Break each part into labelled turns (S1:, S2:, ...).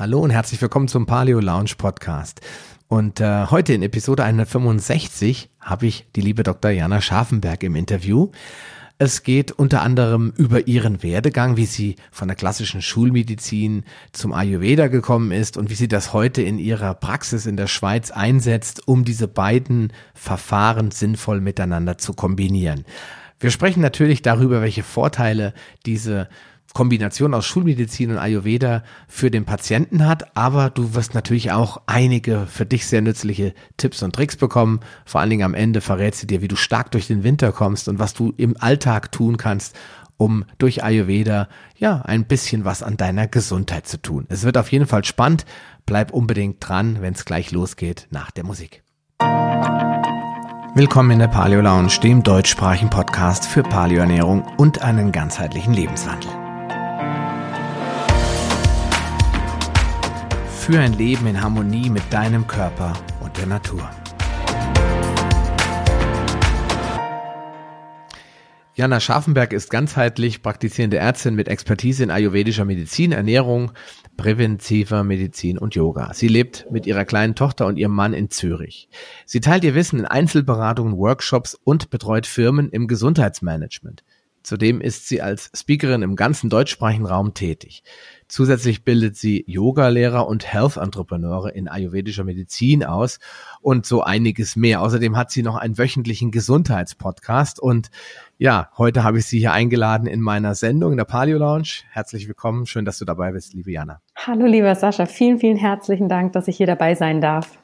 S1: Hallo und herzlich willkommen zum Paleo Lounge Podcast. Und äh, heute in Episode 165 habe ich die liebe Dr. Jana Scharfenberg im Interview. Es geht unter anderem über ihren Werdegang, wie sie von der klassischen Schulmedizin zum Ayurveda gekommen ist und wie sie das heute in ihrer Praxis in der Schweiz einsetzt, um diese beiden Verfahren sinnvoll miteinander zu kombinieren. Wir sprechen natürlich darüber, welche Vorteile diese Kombination aus Schulmedizin und Ayurveda für den Patienten hat, aber du wirst natürlich auch einige für dich sehr nützliche Tipps und Tricks bekommen. Vor allen Dingen am Ende verrät sie dir, wie du stark durch den Winter kommst und was du im Alltag tun kannst, um durch Ayurveda ja ein bisschen was an deiner Gesundheit zu tun. Es wird auf jeden Fall spannend. Bleib unbedingt dran, wenn es gleich losgeht nach der Musik. Willkommen in der Paleo Lounge, dem deutschsprachigen Podcast für Paleoernährung und einen ganzheitlichen Lebenswandel. Für ein Leben in Harmonie mit deinem Körper und der Natur. Jana Scharfenberg ist ganzheitlich praktizierende Ärztin mit Expertise in ayurvedischer Medizin, Ernährung, präventiver Medizin und Yoga. Sie lebt mit ihrer kleinen Tochter und ihrem Mann in Zürich. Sie teilt ihr Wissen in Einzelberatungen, Workshops und betreut Firmen im Gesundheitsmanagement. Zudem ist sie als Speakerin im ganzen deutschsprachigen Raum tätig. Zusätzlich bildet sie Yoga-Lehrer und Health-Entrepreneure in ayurvedischer Medizin aus und so einiges mehr. Außerdem hat sie noch einen wöchentlichen Gesundheitspodcast und ja, heute habe ich sie hier eingeladen in meiner Sendung in der Paleo Lounge. Herzlich willkommen. Schön, dass du dabei bist, liebe Jana.
S2: Hallo, lieber Sascha. Vielen, vielen herzlichen Dank, dass ich hier dabei sein darf.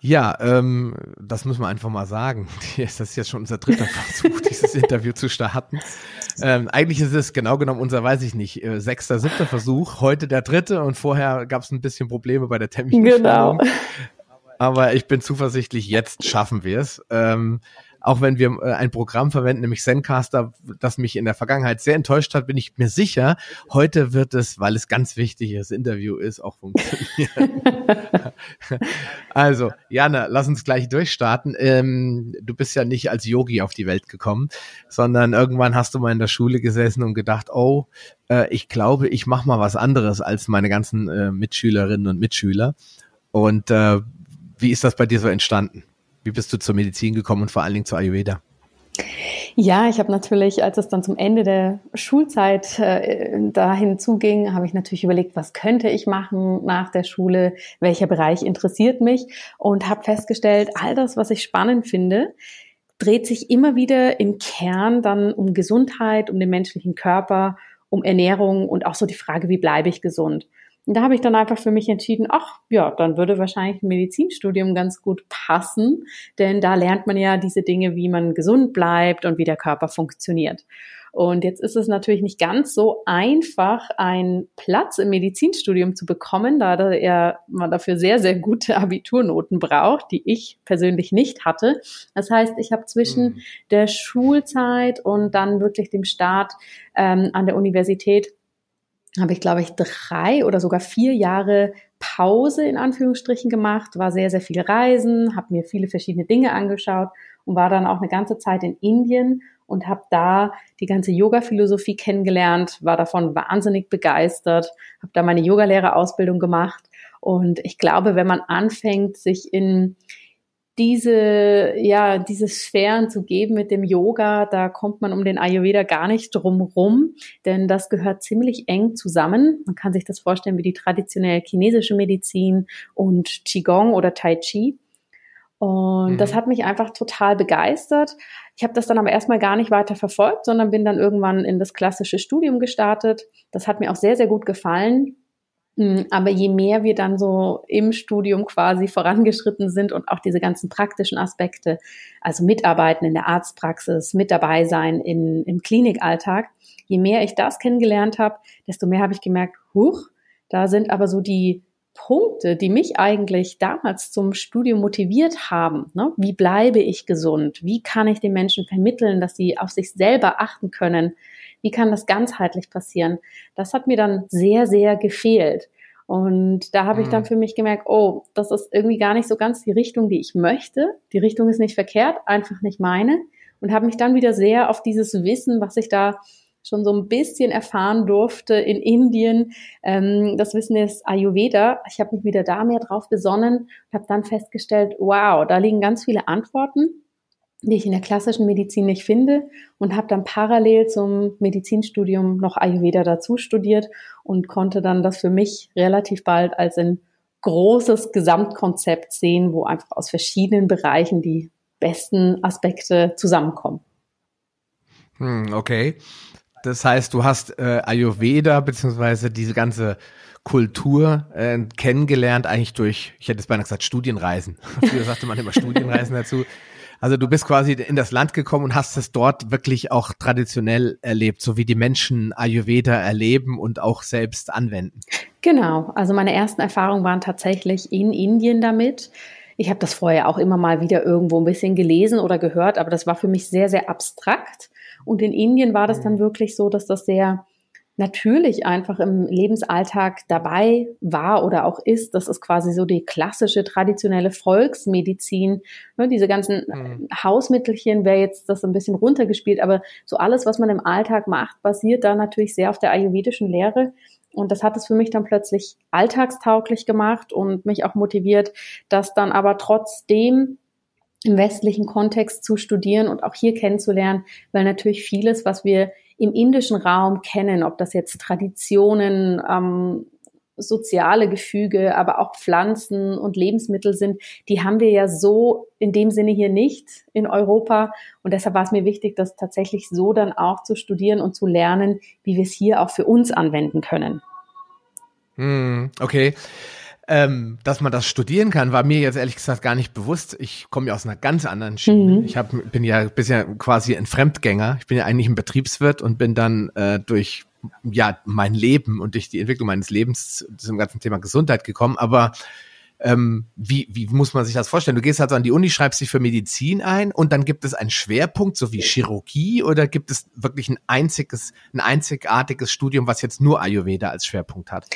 S1: Ja, ähm, das müssen wir einfach mal sagen. Das ist jetzt schon unser dritter Versuch, dieses Interview zu starten. Ähm, eigentlich ist es genau genommen unser, weiß ich nicht, äh, sechster, siebter Versuch, heute der dritte und vorher gab es ein bisschen Probleme bei der Terminbestellung. Genau. Aber ich bin zuversichtlich, jetzt schaffen wir es. Ähm, auch wenn wir äh, ein Programm verwenden, nämlich Zencaster, das mich in der Vergangenheit sehr enttäuscht hat, bin ich mir sicher, heute wird es, weil es ganz wichtig ist, Interview ist, auch funktionieren. also, Jana, lass uns gleich durchstarten. Ähm, du bist ja nicht als Yogi auf die Welt gekommen, sondern irgendwann hast du mal in der Schule gesessen und gedacht, oh, äh, ich glaube, ich mache mal was anderes als meine ganzen äh, Mitschülerinnen und Mitschüler. Und äh, wie ist das bei dir so entstanden? Wie bist du zur Medizin gekommen und vor allen Dingen zur Ayurveda?
S2: Ja, ich habe natürlich, als es dann zum Ende der Schulzeit äh, dahin zuging, habe ich natürlich überlegt, was könnte ich machen nach der Schule, welcher Bereich interessiert mich und habe festgestellt, all das, was ich spannend finde, dreht sich immer wieder im Kern dann um Gesundheit, um den menschlichen Körper, um Ernährung und auch so die Frage, wie bleibe ich gesund. Und da habe ich dann einfach für mich entschieden, ach ja, dann würde wahrscheinlich ein Medizinstudium ganz gut passen, denn da lernt man ja diese Dinge, wie man gesund bleibt und wie der Körper funktioniert. Und jetzt ist es natürlich nicht ganz so einfach, einen Platz im Medizinstudium zu bekommen, da er, man dafür sehr, sehr gute Abiturnoten braucht, die ich persönlich nicht hatte. Das heißt, ich habe zwischen mhm. der Schulzeit und dann wirklich dem Start ähm, an der Universität habe ich, glaube ich, drei oder sogar vier Jahre Pause in Anführungsstrichen gemacht, war sehr, sehr viel Reisen, habe mir viele verschiedene Dinge angeschaut und war dann auch eine ganze Zeit in Indien und habe da die ganze Yoga-Philosophie kennengelernt, war davon wahnsinnig begeistert, habe da meine Yogalehrerausbildung gemacht. Und ich glaube, wenn man anfängt, sich in diese, ja, diese Sphären zu geben mit dem Yoga, da kommt man um den Ayurveda gar nicht drum rum, denn das gehört ziemlich eng zusammen. Man kann sich das vorstellen wie die traditionelle chinesische Medizin und Qigong oder Tai Chi. Und mhm. das hat mich einfach total begeistert. Ich habe das dann aber erstmal gar nicht weiter verfolgt, sondern bin dann irgendwann in das klassische Studium gestartet. Das hat mir auch sehr, sehr gut gefallen. Hm, aber je mehr wir dann so im Studium quasi vorangeschritten sind und auch diese ganzen praktischen Aspekte, also mitarbeiten in der Arztpraxis, mit dabei sein in, im Klinikalltag, je mehr ich das kennengelernt habe, desto mehr habe ich gemerkt, huch, da sind aber so die Punkte, die mich eigentlich damals zum Studium motiviert haben. Ne? Wie bleibe ich gesund? Wie kann ich den Menschen vermitteln, dass sie auf sich selber achten können? Wie kann das ganzheitlich passieren? Das hat mir dann sehr, sehr gefehlt. Und da habe ich dann mhm. für mich gemerkt, oh, das ist irgendwie gar nicht so ganz die Richtung, die ich möchte. Die Richtung ist nicht verkehrt, einfach nicht meine. Und habe mich dann wieder sehr auf dieses Wissen, was ich da schon so ein bisschen erfahren durfte in Indien. Ähm, das Wissen ist Ayurveda. Ich habe mich wieder da mehr drauf besonnen und habe dann festgestellt, wow, da liegen ganz viele Antworten, die ich in der klassischen Medizin nicht finde und habe dann parallel zum Medizinstudium noch Ayurveda dazu studiert und konnte dann das für mich relativ bald als ein großes Gesamtkonzept sehen, wo einfach aus verschiedenen Bereichen die besten Aspekte zusammenkommen.
S1: Hm, okay. Das heißt, du hast äh, Ayurveda beziehungsweise diese ganze Kultur äh, kennengelernt, eigentlich durch, ich hätte es beinahe gesagt, Studienreisen. Früher sagte man immer Studienreisen dazu. Also du bist quasi in das Land gekommen und hast es dort wirklich auch traditionell erlebt, so wie die Menschen Ayurveda erleben und auch selbst anwenden.
S2: Genau, also meine ersten Erfahrungen waren tatsächlich in Indien damit. Ich habe das vorher auch immer mal wieder irgendwo ein bisschen gelesen oder gehört, aber das war für mich sehr, sehr abstrakt. Und in Indien war das dann mhm. wirklich so, dass das sehr natürlich einfach im Lebensalltag dabei war oder auch ist. Das ist quasi so die klassische traditionelle Volksmedizin. Ne, diese ganzen mhm. Hausmittelchen wäre jetzt das ein bisschen runtergespielt, aber so alles, was man im Alltag macht, basiert da natürlich sehr auf der ayurvedischen Lehre. Und das hat es für mich dann plötzlich alltagstauglich gemacht und mich auch motiviert, das dann aber trotzdem im westlichen Kontext zu studieren und auch hier kennenzulernen, weil natürlich vieles, was wir im indischen Raum kennen, ob das jetzt Traditionen, ähm, soziale Gefüge, aber auch Pflanzen und Lebensmittel sind, die haben wir ja so in dem Sinne hier nicht in Europa. Und deshalb war es mir wichtig, das tatsächlich so dann auch zu studieren und zu lernen, wie wir es hier auch für uns anwenden können.
S1: Hm, okay ähm, dass man das studieren kann, war mir jetzt ehrlich gesagt gar nicht bewusst. Ich komme ja aus einer ganz anderen Schiene. Mhm. Ich hab, bin ja bisher quasi ein Fremdgänger. Ich bin ja eigentlich ein Betriebswirt und bin dann äh, durch ja mein Leben und durch die Entwicklung meines Lebens zum ganzen Thema Gesundheit gekommen. Aber ähm, wie, wie muss man sich das vorstellen? Du gehst also an die Uni, schreibst dich für Medizin ein und dann gibt es einen Schwerpunkt, so wie Chirurgie, oder gibt es wirklich ein einziges, ein einzigartiges Studium, was jetzt nur Ayurveda als Schwerpunkt hat?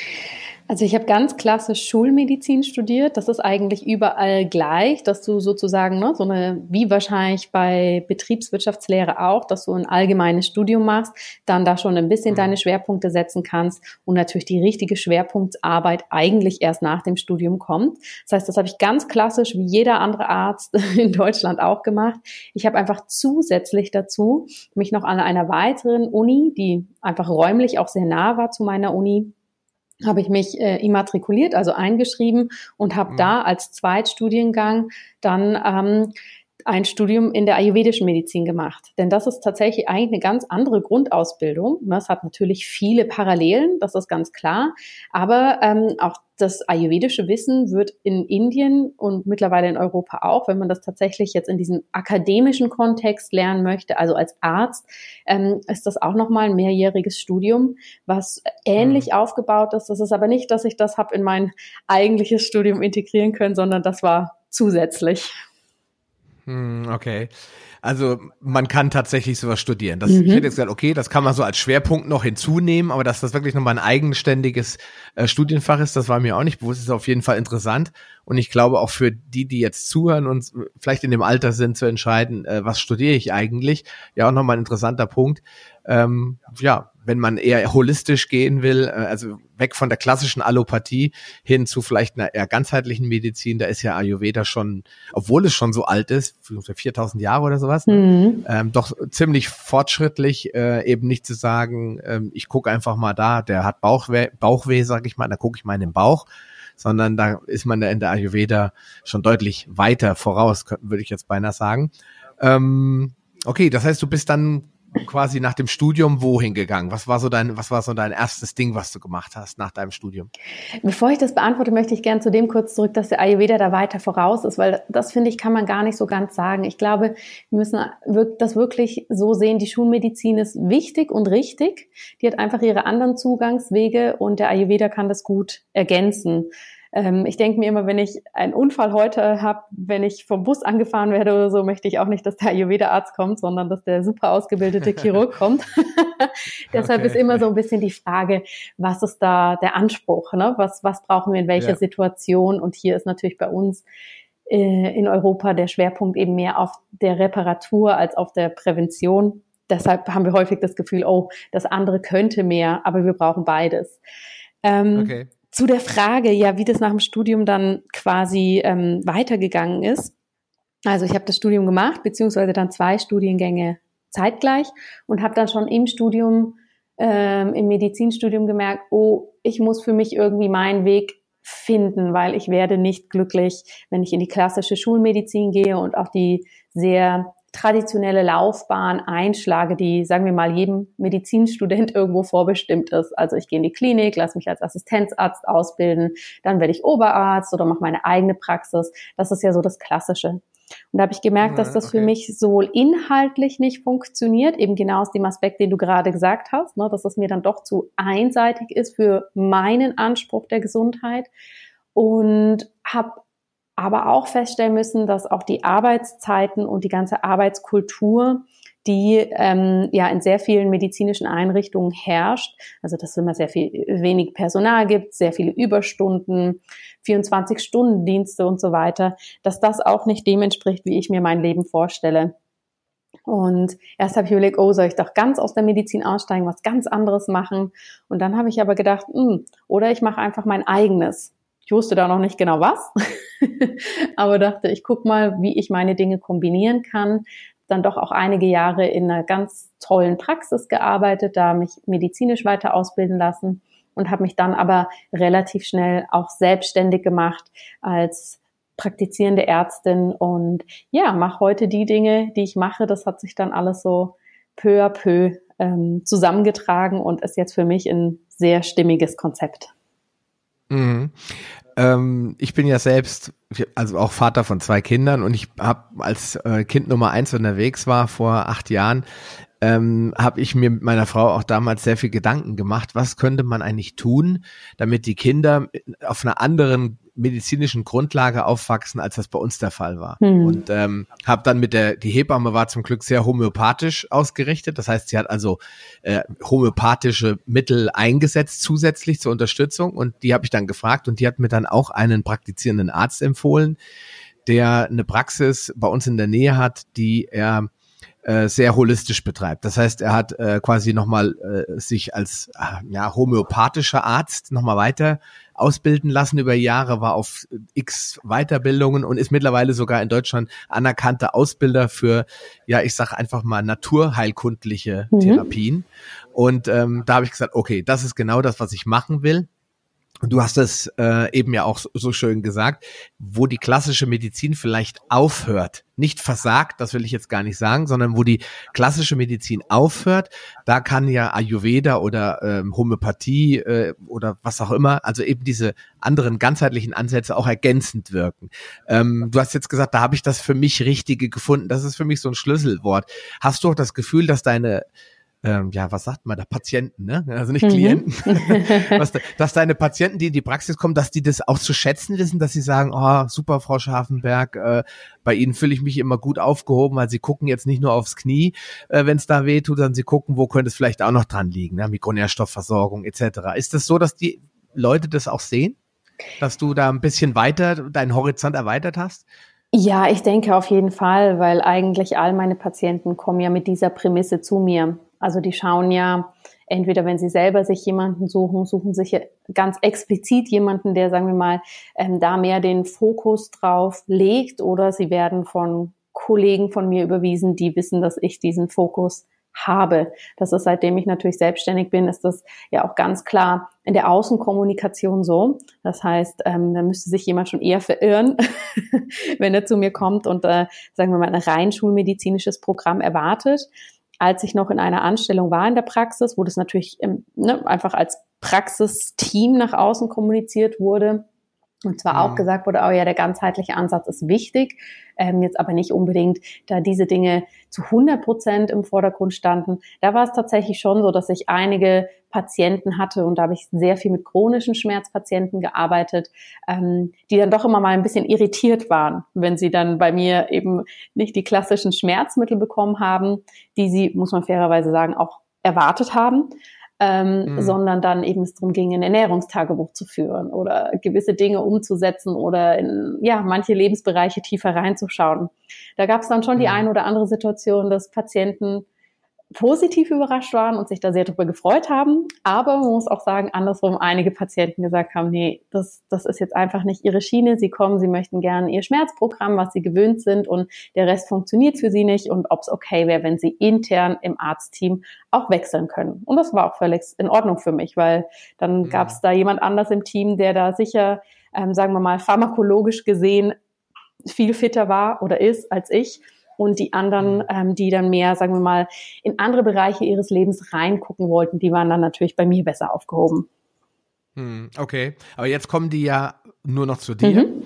S2: Also ich habe ganz klassisch Schulmedizin studiert. Das ist eigentlich überall gleich, dass du sozusagen ne, so eine, wie wahrscheinlich bei Betriebswirtschaftslehre auch, dass du ein allgemeines Studium machst, dann da schon ein bisschen mhm. deine Schwerpunkte setzen kannst und natürlich die richtige Schwerpunktsarbeit eigentlich erst nach dem Studium kommt. Das heißt, das habe ich ganz klassisch wie jeder andere Arzt in Deutschland auch gemacht. Ich habe einfach zusätzlich dazu mich noch an einer weiteren Uni, die einfach räumlich auch sehr nah war zu meiner Uni, habe ich mich äh, immatrikuliert, also eingeschrieben und habe mhm. da als Zweitstudiengang dann ähm, ein Studium in der ayurvedischen Medizin gemacht. Denn das ist tatsächlich eigentlich eine ganz andere Grundausbildung. Das hat natürlich viele Parallelen, das ist ganz klar. Aber ähm, auch das ayurvedische Wissen wird in Indien und mittlerweile in Europa auch, wenn man das tatsächlich jetzt in diesem akademischen Kontext lernen möchte, also als Arzt, ähm, ist das auch nochmal ein mehrjähriges Studium, was ähnlich mhm. aufgebaut ist. Das ist aber nicht, dass ich das habe in mein eigentliches Studium integrieren können, sondern das war zusätzlich.
S1: Hm, okay. Also man kann tatsächlich sowas studieren. Das, mhm. Ich hätte jetzt gesagt, okay, das kann man so als Schwerpunkt noch hinzunehmen, aber dass das wirklich nochmal ein eigenständiges äh, Studienfach ist, das war mir auch nicht bewusst. Ist auf jeden Fall interessant. Und ich glaube auch für die, die jetzt zuhören und vielleicht in dem Alter sind, zu entscheiden, äh, was studiere ich eigentlich, ja auch nochmal ein interessanter Punkt. Ähm, ja, wenn man eher holistisch gehen will, äh, also weg von der klassischen Allopathie hin zu vielleicht einer eher ganzheitlichen Medizin, da ist ja Ayurveda schon, obwohl es schon so alt ist, 4000 Jahre oder sowas, ne, mhm. ähm, doch ziemlich fortschrittlich, äh, eben nicht zu sagen, ähm, ich gucke einfach mal da, der hat Bauchweh, Bauchweh sag ich mal, da gucke ich mal in den Bauch, sondern da ist man in der Ayurveda schon deutlich weiter voraus, würde ich jetzt beinahe sagen. Ähm, okay, das heißt, du bist dann quasi nach dem Studium wohin gegangen? Was war so dein, was war so dein erstes Ding, was du gemacht hast nach deinem Studium?
S2: Bevor ich das beantworte, möchte ich gerne zu dem kurz zurück, dass der Ayurveda da weiter voraus ist, weil das finde ich, kann man gar nicht so ganz sagen. Ich glaube, wir müssen das wirklich so sehen. Die Schulmedizin ist wichtig und richtig. Die hat einfach ihre anderen Zugangswege und der Ayurveda kann das gut ergänzen. Ähm, ich denke mir immer, wenn ich einen Unfall heute habe, wenn ich vom Bus angefahren werde oder so, möchte ich auch nicht, dass der Ayurveda-Arzt kommt, sondern dass der super ausgebildete Chirurg kommt. Deshalb okay. ist immer so ein bisschen die Frage, was ist da der Anspruch? Ne? Was, was brauchen wir in welcher ja. Situation? Und hier ist natürlich bei uns äh, in Europa der Schwerpunkt eben mehr auf der Reparatur als auf der Prävention. deshalb haben wir häufig das Gefühl, oh, das andere könnte mehr, aber wir brauchen beides. Ähm, okay. Zu der Frage, ja, wie das nach dem Studium dann quasi ähm, weitergegangen ist. Also ich habe das Studium gemacht, beziehungsweise dann zwei Studiengänge zeitgleich und habe dann schon im Studium, ähm, im Medizinstudium gemerkt, oh, ich muss für mich irgendwie meinen Weg finden, weil ich werde nicht glücklich, wenn ich in die klassische Schulmedizin gehe und auch die sehr traditionelle Laufbahn einschlage, die, sagen wir mal, jedem Medizinstudent irgendwo vorbestimmt ist. Also ich gehe in die Klinik, lasse mich als Assistenzarzt ausbilden, dann werde ich Oberarzt oder mache meine eigene Praxis. Das ist ja so das Klassische. Und da habe ich gemerkt, dass das okay. für mich sowohl inhaltlich nicht funktioniert, eben genau aus dem Aspekt, den du gerade gesagt hast, ne, dass es mir dann doch zu einseitig ist für meinen Anspruch der Gesundheit. Und habe aber auch feststellen müssen, dass auch die Arbeitszeiten und die ganze Arbeitskultur, die ähm, ja in sehr vielen medizinischen Einrichtungen herrscht, also dass es immer sehr viel wenig Personal gibt, sehr viele Überstunden, 24-Stunden-Dienste und so weiter, dass das auch nicht dem entspricht, wie ich mir mein Leben vorstelle. Und erst habe ich überlegt, oh, soll ich doch ganz aus der Medizin aussteigen, was ganz anderes machen? Und dann habe ich aber gedacht, mh, hm, oder ich mache einfach mein eigenes. Ich wusste da noch nicht genau was, aber dachte, ich guck mal, wie ich meine Dinge kombinieren kann. Dann doch auch einige Jahre in einer ganz tollen Praxis gearbeitet, da mich medizinisch weiter ausbilden lassen und habe mich dann aber relativ schnell auch selbstständig gemacht als praktizierende Ärztin und ja, mache heute die Dinge, die ich mache. Das hat sich dann alles so peu à peu ähm, zusammengetragen und ist jetzt für mich ein sehr stimmiges Konzept.
S1: Mhm. Ähm, ich bin ja selbst, also auch Vater von zwei Kindern und ich habe als äh, Kind Nummer eins unterwegs war vor acht Jahren, ähm, habe ich mir mit meiner Frau auch damals sehr viel Gedanken gemacht, was könnte man eigentlich tun, damit die Kinder auf einer anderen medizinischen Grundlage aufwachsen, als das bei uns der Fall war. Mhm. Und ähm, habe dann mit der, die Hebamme war zum Glück sehr homöopathisch ausgerichtet. Das heißt, sie hat also äh, homöopathische Mittel eingesetzt zusätzlich zur Unterstützung. Und die habe ich dann gefragt und die hat mir dann auch einen praktizierenden Arzt empfohlen, der eine Praxis bei uns in der Nähe hat, die er äh, sehr holistisch betreibt. Das heißt, er hat äh, quasi nochmal äh, sich als äh, ja, homöopathischer Arzt nochmal weiter ausbilden lassen über Jahre, war auf x Weiterbildungen und ist mittlerweile sogar in Deutschland anerkannter Ausbilder für, ja, ich sage einfach mal naturheilkundliche mhm. Therapien. Und ähm, da habe ich gesagt, okay, das ist genau das, was ich machen will. Und du hast es äh, eben ja auch so, so schön gesagt, wo die klassische Medizin vielleicht aufhört, nicht versagt, das will ich jetzt gar nicht sagen, sondern wo die klassische Medizin aufhört, da kann ja Ayurveda oder ähm, Homöopathie äh, oder was auch immer, also eben diese anderen ganzheitlichen Ansätze auch ergänzend wirken. Ähm, du hast jetzt gesagt, da habe ich das für mich Richtige gefunden. Das ist für mich so ein Schlüsselwort. Hast du auch das Gefühl, dass deine ähm, ja, was sagt man da, Patienten, ne? Also nicht mhm. Klienten. was, dass deine Patienten, die in die Praxis kommen, dass die das auch zu schätzen wissen, dass sie sagen, oh, super, Frau Scharfenberg, äh, bei Ihnen fühle ich mich immer gut aufgehoben, weil Sie gucken jetzt nicht nur aufs Knie, äh, wenn es da weh tut, sondern Sie gucken, wo könnte es vielleicht auch noch dran liegen, ne? Mikronährstoffversorgung etc. Ist das so, dass die Leute das auch sehen? Dass du da ein bisschen weiter deinen Horizont erweitert hast?
S2: Ja, ich denke auf jeden Fall, weil eigentlich all meine Patienten kommen ja mit dieser Prämisse zu mir. Also die schauen ja, entweder wenn sie selber sich jemanden suchen, suchen sich ganz explizit jemanden, der, sagen wir mal, ähm, da mehr den Fokus drauf legt oder sie werden von Kollegen von mir überwiesen, die wissen, dass ich diesen Fokus habe. Das ist seitdem ich natürlich selbstständig bin, ist das ja auch ganz klar in der Außenkommunikation so. Das heißt, ähm, da müsste sich jemand schon eher verirren, wenn er zu mir kommt und äh, sagen wir mal ein rein schulmedizinisches Programm erwartet als ich noch in einer Anstellung war in der Praxis, wo das natürlich ne, einfach als Praxisteam nach außen kommuniziert wurde. Und zwar ja. auch mhm. gesagt wurde, oh ja, der ganzheitliche Ansatz ist wichtig, ähm, jetzt aber nicht unbedingt, da diese Dinge zu 100 Prozent im Vordergrund standen. Da war es tatsächlich schon so, dass ich einige Patienten hatte und da habe ich sehr viel mit chronischen Schmerzpatienten gearbeitet, ähm, die dann doch immer mal ein bisschen irritiert waren, wenn sie dann bei mir eben nicht die klassischen Schmerzmittel bekommen haben, die sie, muss man fairerweise sagen, auch erwartet haben, ähm, mhm. sondern dann eben es darum ging, ein Ernährungstagebuch zu führen oder gewisse Dinge umzusetzen oder in ja manche Lebensbereiche tiefer reinzuschauen. Da gab es dann schon mhm. die eine oder andere Situation, dass Patienten positiv überrascht waren und sich da sehr drüber gefreut haben. Aber man muss auch sagen, andersrum einige Patienten gesagt haben, nee, das, das ist jetzt einfach nicht ihre Schiene. Sie kommen, sie möchten gerne ihr Schmerzprogramm, was sie gewöhnt sind und der Rest funktioniert für sie nicht und ob es okay wäre, wenn sie intern im Arztteam auch wechseln können. Und das war auch völlig in Ordnung für mich, weil dann ja. gab es da jemand anders im Team, der da sicher, ähm, sagen wir mal, pharmakologisch gesehen viel fitter war oder ist als ich und die anderen, mhm. ähm, die dann mehr, sagen wir mal, in andere Bereiche ihres Lebens reingucken wollten, die waren dann natürlich bei mir besser aufgehoben.
S1: Hm, okay, aber jetzt kommen die ja nur noch zu dir. Mhm.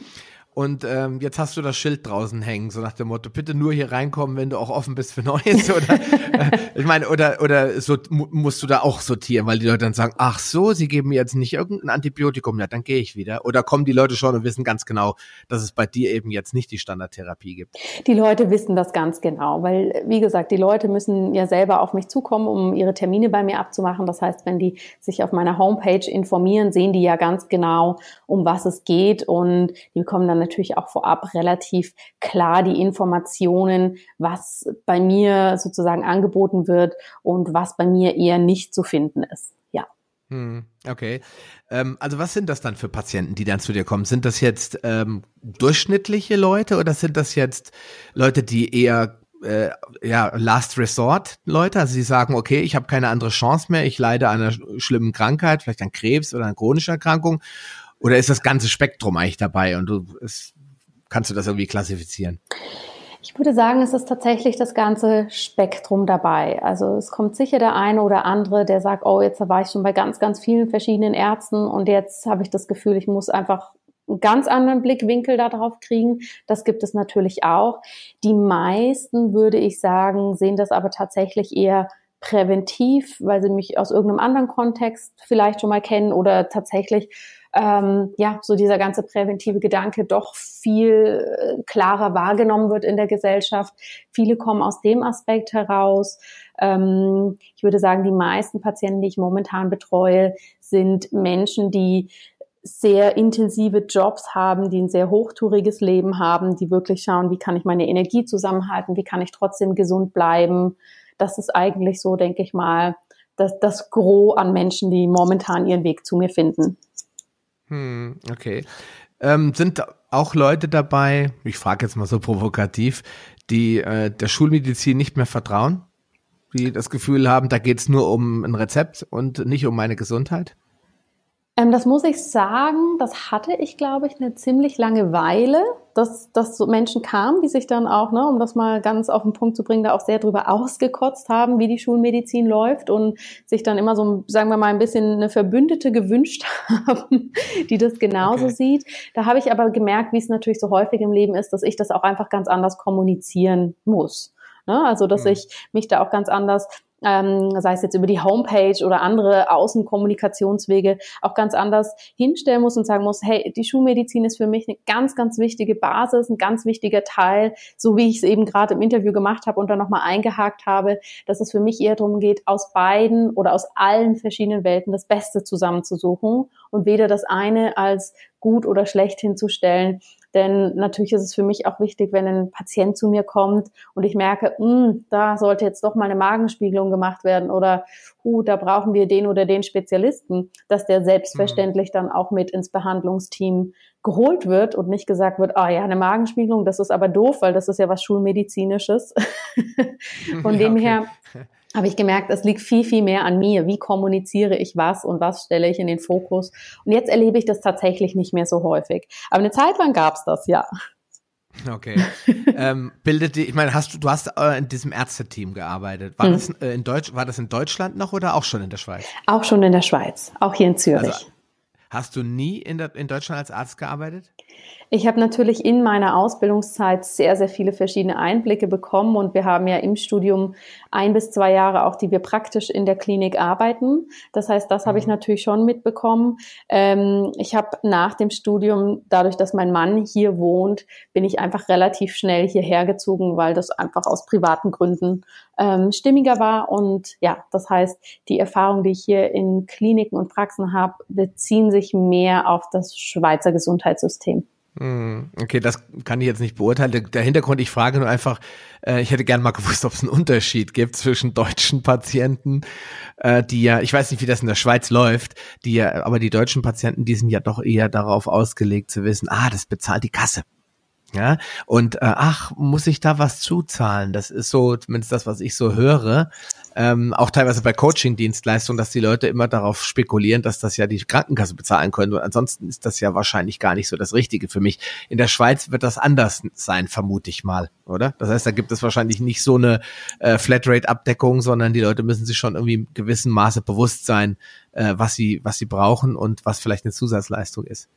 S1: Und ähm, jetzt hast du das Schild draußen hängen, so nach dem Motto, bitte nur hier reinkommen, wenn du auch offen bist für Neues. Oder äh, ich meine, oder oder so musst du da auch sortieren, weil die Leute dann sagen, ach so, sie geben mir jetzt nicht irgendein Antibiotikum, ja, dann gehe ich wieder. Oder kommen die Leute schon und wissen ganz genau, dass es bei dir eben jetzt nicht die Standardtherapie gibt?
S2: Die Leute wissen das ganz genau, weil, wie gesagt, die Leute müssen ja selber auf mich zukommen, um ihre Termine bei mir abzumachen. Das heißt, wenn die sich auf meiner Homepage informieren, sehen die ja ganz genau, um was es geht und die bekommen dann natürlich auch vorab relativ klar die Informationen, was bei mir sozusagen angeboten wird und was bei mir eher nicht zu finden ist. Ja.
S1: Hm, okay. Ähm, also was sind das dann für Patienten, die dann zu dir kommen? Sind das jetzt ähm, durchschnittliche Leute oder sind das jetzt Leute, die eher äh, ja, Last Resort Leute, also sie sagen, okay, ich habe keine andere Chance mehr, ich leide an einer schlimmen Krankheit, vielleicht an Krebs oder an chronischer Erkrankung oder ist das ganze Spektrum eigentlich dabei und du ist, kannst du das irgendwie klassifizieren?
S2: Ich würde sagen, es ist tatsächlich das ganze Spektrum dabei. Also es kommt sicher der eine oder andere, der sagt, oh, jetzt war ich schon bei ganz, ganz vielen verschiedenen Ärzten und jetzt habe ich das Gefühl, ich muss einfach einen ganz anderen Blickwinkel darauf kriegen. Das gibt es natürlich auch. Die meisten, würde ich sagen, sehen das aber tatsächlich eher präventiv, weil sie mich aus irgendeinem anderen Kontext vielleicht schon mal kennen oder tatsächlich ähm, ja, so dieser ganze präventive Gedanke doch viel äh, klarer wahrgenommen wird in der Gesellschaft. Viele kommen aus dem Aspekt heraus. Ähm, ich würde sagen, die meisten Patienten, die ich momentan betreue, sind Menschen, die sehr intensive Jobs haben, die ein sehr hochtouriges Leben haben, die wirklich schauen, wie kann ich meine Energie zusammenhalten, wie kann ich trotzdem gesund bleiben. Das ist eigentlich so, denke ich mal, das, das Gros an Menschen, die momentan ihren Weg zu mir finden.
S1: Hm, okay. Ähm, sind auch Leute dabei, ich frage jetzt mal so provokativ, die äh, der Schulmedizin nicht mehr vertrauen? Die das Gefühl haben, da geht's nur um ein Rezept und nicht um meine Gesundheit?
S2: Ähm, das muss ich sagen, das hatte ich, glaube ich, eine ziemlich lange Weile, dass, dass so Menschen kamen, die sich dann auch, ne, um das mal ganz auf den Punkt zu bringen, da auch sehr drüber ausgekotzt haben, wie die Schulmedizin läuft und sich dann immer so, sagen wir mal, ein bisschen eine Verbündete gewünscht haben, die das genauso okay. sieht. Da habe ich aber gemerkt, wie es natürlich so häufig im Leben ist, dass ich das auch einfach ganz anders kommunizieren muss. Ne? Also, dass mhm. ich mich da auch ganz anders ähm, sei es jetzt über die Homepage oder andere Außenkommunikationswege, auch ganz anders hinstellen muss und sagen muss, hey, die Schulmedizin ist für mich eine ganz, ganz wichtige Basis, ein ganz wichtiger Teil, so wie ich es eben gerade im Interview gemacht habe und dann nochmal eingehakt habe, dass es für mich eher darum geht, aus beiden oder aus allen verschiedenen Welten das Beste zusammenzusuchen und weder das eine als gut oder schlecht hinzustellen, denn natürlich ist es für mich auch wichtig, wenn ein Patient zu mir kommt und ich merke, hm, da sollte jetzt doch mal eine Magenspiegelung gemacht werden oder hu, da brauchen wir den oder den Spezialisten, dass der selbstverständlich mhm. dann auch mit ins Behandlungsteam geholt wird und nicht gesagt wird, ah ja, eine Magenspiegelung, das ist aber doof, weil das ist ja was Schulmedizinisches. Von ja, dem okay. her habe ich gemerkt, es liegt viel, viel mehr an mir. Wie kommuniziere ich was und was stelle ich in den Fokus? Und jetzt erlebe ich das tatsächlich nicht mehr so häufig. Aber eine Zeit lang gab es das, ja.
S1: Okay. ähm, bildet die, ich meine, hast du, du hast äh, in diesem Ärzteteam gearbeitet. War, hm. das, äh, in Deutsch, war das in Deutschland noch oder auch schon in der Schweiz?
S2: Auch schon in der Schweiz, auch hier in Zürich. Also,
S1: hast du nie in, der, in Deutschland als Arzt gearbeitet?
S2: Ich habe natürlich in meiner Ausbildungszeit sehr, sehr viele verschiedene Einblicke bekommen und wir haben ja im Studium ein bis zwei Jahre auch, die wir praktisch in der Klinik arbeiten. Das heißt, das habe ich mhm. natürlich schon mitbekommen. Ähm, ich habe nach dem Studium, dadurch, dass mein Mann hier wohnt, bin ich einfach relativ schnell hierher gezogen, weil das einfach aus privaten Gründen ähm, stimmiger war. Und ja, das heißt, die Erfahrungen, die ich hier in Kliniken und Praxen habe, beziehen sich mehr auf das Schweizer Gesundheitssystem.
S1: Hm, okay, das kann ich jetzt nicht beurteilen. Der Hintergrund, ich frage nur einfach, äh, ich hätte gern mal gewusst, ob es einen Unterschied gibt zwischen deutschen Patienten, äh, die ja, ich weiß nicht, wie das in der Schweiz läuft, die ja, aber die deutschen Patienten, die sind ja doch eher darauf ausgelegt zu wissen, ah, das bezahlt die Kasse. Ja, und äh, ach, muss ich da was zuzahlen? Das ist so, zumindest das, was ich so höre, ähm, auch teilweise bei Coaching-Dienstleistungen, dass die Leute immer darauf spekulieren, dass das ja die Krankenkasse bezahlen können. Und ansonsten ist das ja wahrscheinlich gar nicht so das Richtige für mich. In der Schweiz wird das anders sein, vermute ich mal, oder? Das heißt, da gibt es wahrscheinlich nicht so eine äh, Flatrate-Abdeckung, sondern die Leute müssen sich schon irgendwie in gewissem Maße bewusst sein, äh, was sie, was sie brauchen und was vielleicht eine Zusatzleistung ist.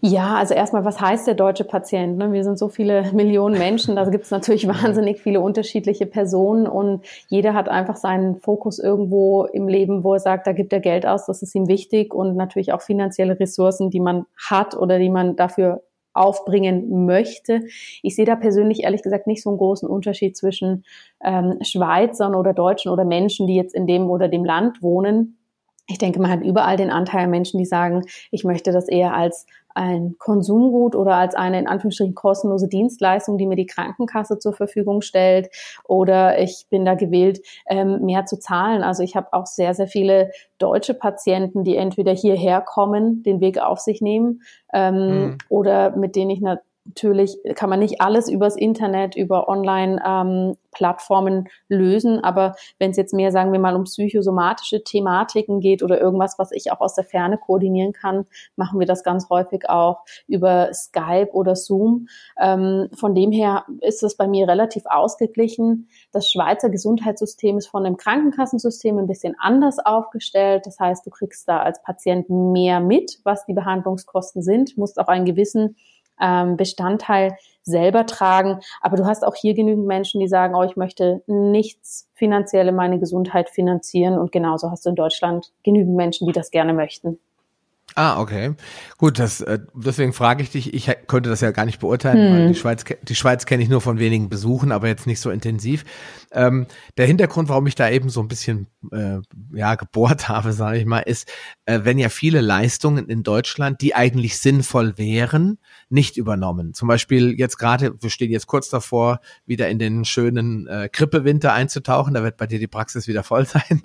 S2: Ja, also erstmal, was heißt der deutsche Patient? Ne? Wir sind so viele Millionen Menschen, da gibt es natürlich wahnsinnig viele unterschiedliche Personen und jeder hat einfach seinen Fokus irgendwo im Leben, wo er sagt, da gibt er Geld aus, das ist ihm wichtig und natürlich auch finanzielle Ressourcen, die man hat oder die man dafür aufbringen möchte. Ich sehe da persönlich ehrlich gesagt nicht so einen großen Unterschied zwischen ähm, Schweizern oder Deutschen oder Menschen, die jetzt in dem oder dem Land wohnen ich denke, man hat überall den Anteil Menschen, die sagen, ich möchte das eher als ein Konsumgut oder als eine in Anführungsstrichen kostenlose Dienstleistung, die mir die Krankenkasse zur Verfügung stellt. Oder ich bin da gewillt, ähm, mehr zu zahlen. Also ich habe auch sehr, sehr viele deutsche Patienten, die entweder hierher kommen, den Weg auf sich nehmen, ähm, mhm. oder mit denen ich natürlich kann man nicht alles übers Internet, über Online-Plattformen ähm, lösen, aber wenn es jetzt mehr, sagen wir mal, um psychosomatische Thematiken geht oder irgendwas, was ich auch aus der Ferne koordinieren kann, machen wir das ganz häufig auch über Skype oder Zoom. Ähm, von dem her ist es bei mir relativ ausgeglichen. Das Schweizer Gesundheitssystem ist von dem Krankenkassensystem ein bisschen anders aufgestellt. Das heißt, du kriegst da als Patient mehr mit, was die Behandlungskosten sind, musst auch einen gewissen ähm, Bestandteil selber tragen. Aber du hast auch hier genügend Menschen, die sagen, oh, ich möchte nichts finanziell in meine Gesundheit finanzieren. Und genauso hast du in Deutschland genügend Menschen, die das gerne möchten.
S1: Ah, okay. Gut, das, äh, deswegen frage ich dich, ich könnte das ja gar nicht beurteilen, hm. weil die Schweiz, die Schweiz kenne ich nur von wenigen Besuchen, aber jetzt nicht so intensiv. Ähm, der Hintergrund, warum ich da eben so ein bisschen äh, ja, gebohrt habe, sage ich mal, ist, äh, wenn ja viele Leistungen in Deutschland, die eigentlich sinnvoll wären, nicht übernommen. Zum Beispiel jetzt gerade, wir stehen jetzt kurz davor, wieder in den schönen äh, Grippewinter einzutauchen, da wird bei dir die Praxis wieder voll sein,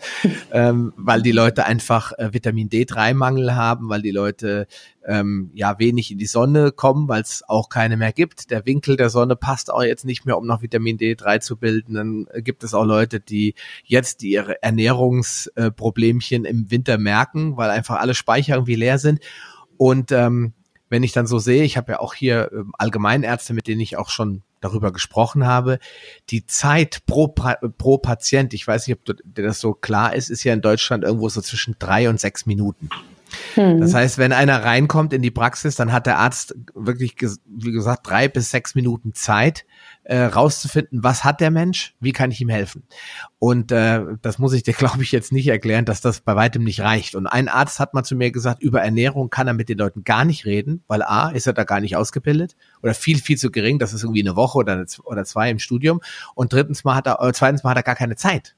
S1: ähm, weil die Leute einfach äh, Vitamin D3-Mangel haben, weil die Leute ähm, ja wenig in die Sonne kommen, weil es auch keine mehr gibt. Der Winkel der Sonne passt auch jetzt nicht mehr, um noch Vitamin D3 zu bilden. Dann gibt es auch Leute, die jetzt ihre Ernährungsproblemchen äh, im Winter merken, weil einfach alle Speicher irgendwie leer sind. Und ähm, wenn ich dann so sehe, ich habe ja auch hier äh, Allgemeinärzte, mit denen ich auch schon darüber gesprochen habe, die Zeit pro, pro Patient, ich weiß nicht, ob dir das so klar ist, ist ja in Deutschland irgendwo so zwischen drei und sechs Minuten. Hm. Das heißt, wenn einer reinkommt in die Praxis, dann hat der Arzt wirklich, wie gesagt, drei bis sechs Minuten Zeit, äh, rauszufinden, was hat der Mensch, wie kann ich ihm helfen. Und äh, das muss ich dir, glaube ich, jetzt nicht erklären, dass das bei weitem nicht reicht. Und ein Arzt hat mal zu mir gesagt, über Ernährung kann er mit den Leuten gar nicht reden, weil A, ist er da gar nicht ausgebildet oder viel, viel zu gering, das ist irgendwie eine Woche oder, eine, oder zwei im Studium. Und drittens mal hat er, äh, zweitens mal hat er gar keine Zeit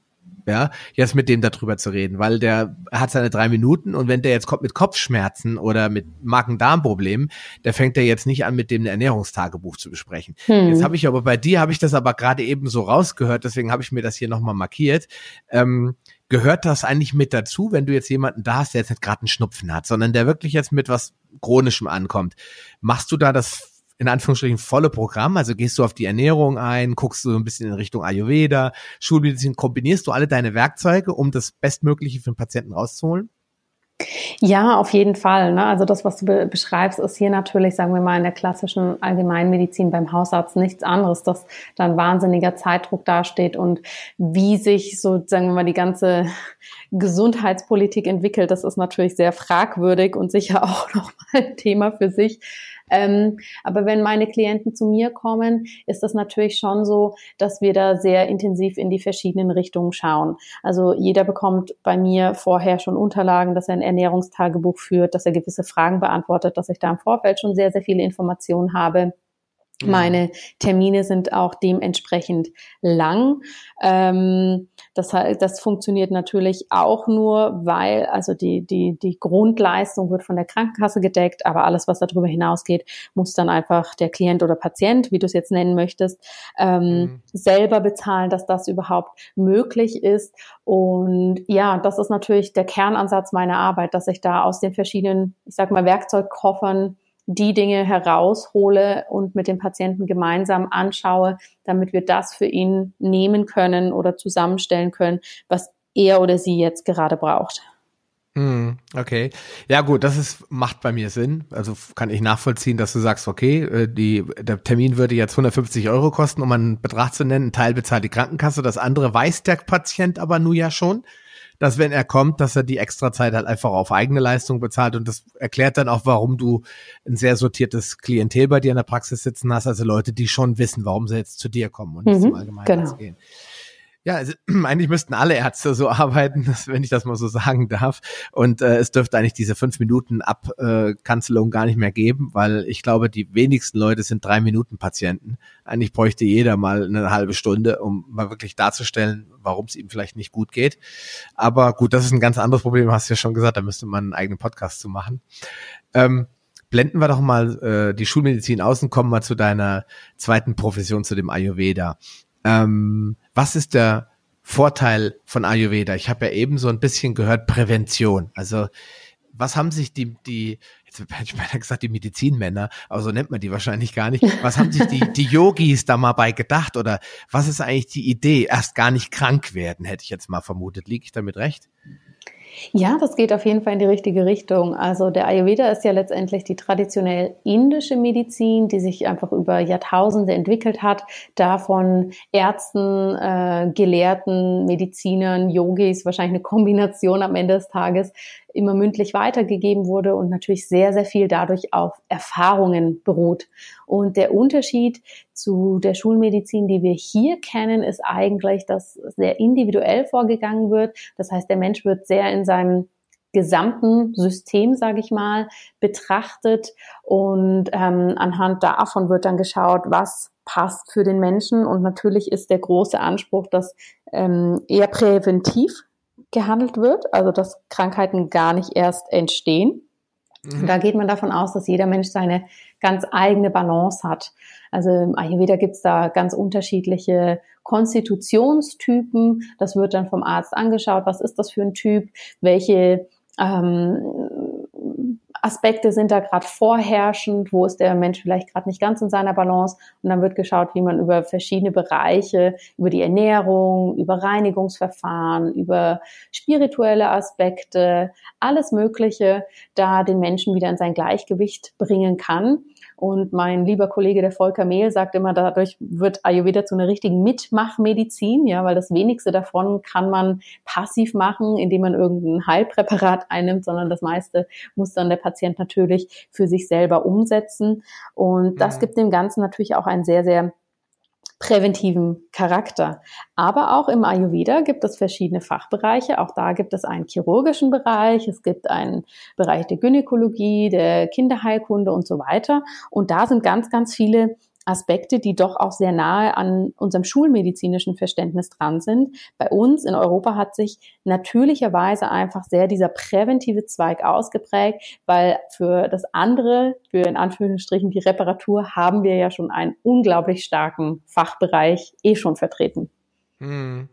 S1: ja, jetzt mit dem darüber zu reden, weil der hat seine drei Minuten und wenn der jetzt kommt mit Kopfschmerzen oder mit Magen-Darm-Problemen, der fängt er jetzt nicht an, mit dem ein Ernährungstagebuch zu besprechen. Hm. Jetzt habe ich aber bei dir habe ich das aber gerade eben so rausgehört, deswegen habe ich mir das hier nochmal markiert. Ähm, gehört das eigentlich mit dazu, wenn du jetzt jemanden da hast, der jetzt nicht gerade einen Schnupfen hat, sondern der wirklich jetzt mit was Chronischem ankommt? Machst du da das in Anführungsstrichen volle Programm? Also gehst du auf die Ernährung ein, guckst du ein bisschen in Richtung Ayurveda, Schulmedizin, kombinierst du alle deine Werkzeuge, um das Bestmögliche für den Patienten rauszuholen?
S2: Ja, auf jeden Fall. Ne? Also das, was du be beschreibst, ist hier natürlich, sagen wir mal, in der klassischen Allgemeinmedizin beim Hausarzt nichts anderes, dass da ein wahnsinniger Zeitdruck dasteht und wie sich so, sagen wir mal, die ganze Gesundheitspolitik entwickelt, das ist natürlich sehr fragwürdig und sicher auch nochmal ein Thema für sich. Ähm, aber wenn meine Klienten zu mir kommen, ist das natürlich schon so, dass wir da sehr intensiv in die verschiedenen Richtungen schauen. Also jeder bekommt bei mir vorher schon Unterlagen, dass er ein Ernährungstagebuch führt, dass er gewisse Fragen beantwortet, dass ich da im Vorfeld schon sehr, sehr viele Informationen habe. Meine Termine sind auch dementsprechend lang. Ähm, das, das funktioniert natürlich auch nur, weil also die, die, die Grundleistung wird von der Krankenkasse gedeckt, aber alles, was darüber hinausgeht, muss dann einfach der Klient oder Patient, wie du es jetzt nennen möchtest, ähm, mhm. selber bezahlen, dass das überhaupt möglich ist. Und ja, das ist natürlich der Kernansatz meiner Arbeit, dass ich da aus den verschiedenen, ich sag mal, Werkzeugkoffern die Dinge heraushole und mit dem Patienten gemeinsam anschaue, damit wir das für ihn nehmen können oder zusammenstellen können, was er oder sie jetzt gerade braucht.
S1: Hm, okay. Ja gut, das ist, macht bei mir Sinn. Also kann ich nachvollziehen, dass du sagst, okay, äh, die, der Termin würde jetzt 150 Euro kosten, um einen Betrag zu nennen. Ein Teil bezahlt die Krankenkasse, das andere weiß der Patient aber nur ja schon dass wenn er kommt, dass er die extra Zeit halt einfach auf eigene Leistung bezahlt und das erklärt dann auch, warum du ein sehr sortiertes Klientel bei dir in der Praxis sitzen hast, also Leute, die schon wissen, warum sie jetzt zu dir kommen und nicht mhm, zum Allgemeinarzt genau. gehen. Ja, also eigentlich müssten alle Ärzte so arbeiten, wenn ich das mal so sagen darf. Und äh, es dürfte eigentlich diese fünf Minuten Abkanzelung äh, gar nicht mehr geben, weil ich glaube, die wenigsten Leute sind drei Minuten Patienten. Eigentlich bräuchte jeder mal eine halbe Stunde, um mal wirklich darzustellen, warum es ihm vielleicht nicht gut geht. Aber gut, das ist ein ganz anderes Problem, hast du ja schon gesagt, da müsste man einen eigenen Podcast zu machen. Ähm, blenden wir doch mal äh, die Schulmedizin aus und kommen mal zu deiner zweiten Profession, zu dem Ayurveda. Ähm, was ist der Vorteil von Ayurveda? Ich habe ja eben so ein bisschen gehört Prävention. Also was haben sich die, die, jetzt hätte ich mal gesagt, die Medizinmänner, aber so nennt man die wahrscheinlich gar nicht. Was haben sich die, die Yogis da mal bei gedacht? Oder was ist eigentlich die Idee? Erst gar nicht krank werden, hätte ich jetzt mal vermutet. Liege ich damit recht?
S2: Ja, das geht auf jeden Fall in die richtige Richtung. Also der Ayurveda ist ja letztendlich die traditionell indische Medizin, die sich einfach über Jahrtausende entwickelt hat, da von Ärzten, äh, Gelehrten, Medizinern, Yogis, wahrscheinlich eine Kombination am Ende des Tages, immer mündlich weitergegeben wurde und natürlich sehr, sehr viel dadurch auf Erfahrungen beruht. Und der Unterschied zu der Schulmedizin, die wir hier kennen, ist eigentlich, dass sehr individuell vorgegangen wird. Das heißt, der Mensch wird sehr in seinem gesamten System, sage ich mal, betrachtet und ähm, anhand davon wird dann geschaut, was passt für den Menschen und natürlich ist der große Anspruch, dass ähm, eher präventiv gehandelt wird, also dass Krankheiten gar nicht erst entstehen. Mhm. Da geht man davon aus, dass jeder Mensch seine ganz eigene Balance hat. Also im Ayurveda gibt's da ganz unterschiedliche Konstitutionstypen. Das wird dann vom Arzt angeschaut, was ist das für ein Typ, welche ähm, Aspekte sind da gerade vorherrschend, wo ist der Mensch vielleicht gerade nicht ganz in seiner Balance und dann wird geschaut, wie man über verschiedene Bereiche, über die Ernährung, über Reinigungsverfahren, über spirituelle Aspekte, alles Mögliche, da den Menschen wieder in sein Gleichgewicht bringen kann. Und mein lieber Kollege, der Volker Mehl, sagt immer, dadurch wird Ayurveda zu einer richtigen Mitmachmedizin, ja, weil das wenigste davon kann man passiv machen, indem man irgendein Heilpräparat einnimmt, sondern das meiste muss dann der Patient natürlich für sich selber umsetzen. Und das mhm. gibt dem Ganzen natürlich auch einen sehr, sehr präventiven Charakter. Aber auch im Ayurveda gibt es verschiedene Fachbereiche. Auch da gibt es einen chirurgischen Bereich, es gibt einen Bereich der Gynäkologie, der Kinderheilkunde und so weiter. Und da sind ganz, ganz viele Aspekte, die doch auch sehr nahe an unserem schulmedizinischen Verständnis dran sind. Bei uns in Europa hat sich natürlicherweise einfach sehr dieser präventive Zweig ausgeprägt, weil für das andere, für in Anführungsstrichen die Reparatur, haben wir ja schon einen unglaublich starken Fachbereich eh schon vertreten.
S1: Hm.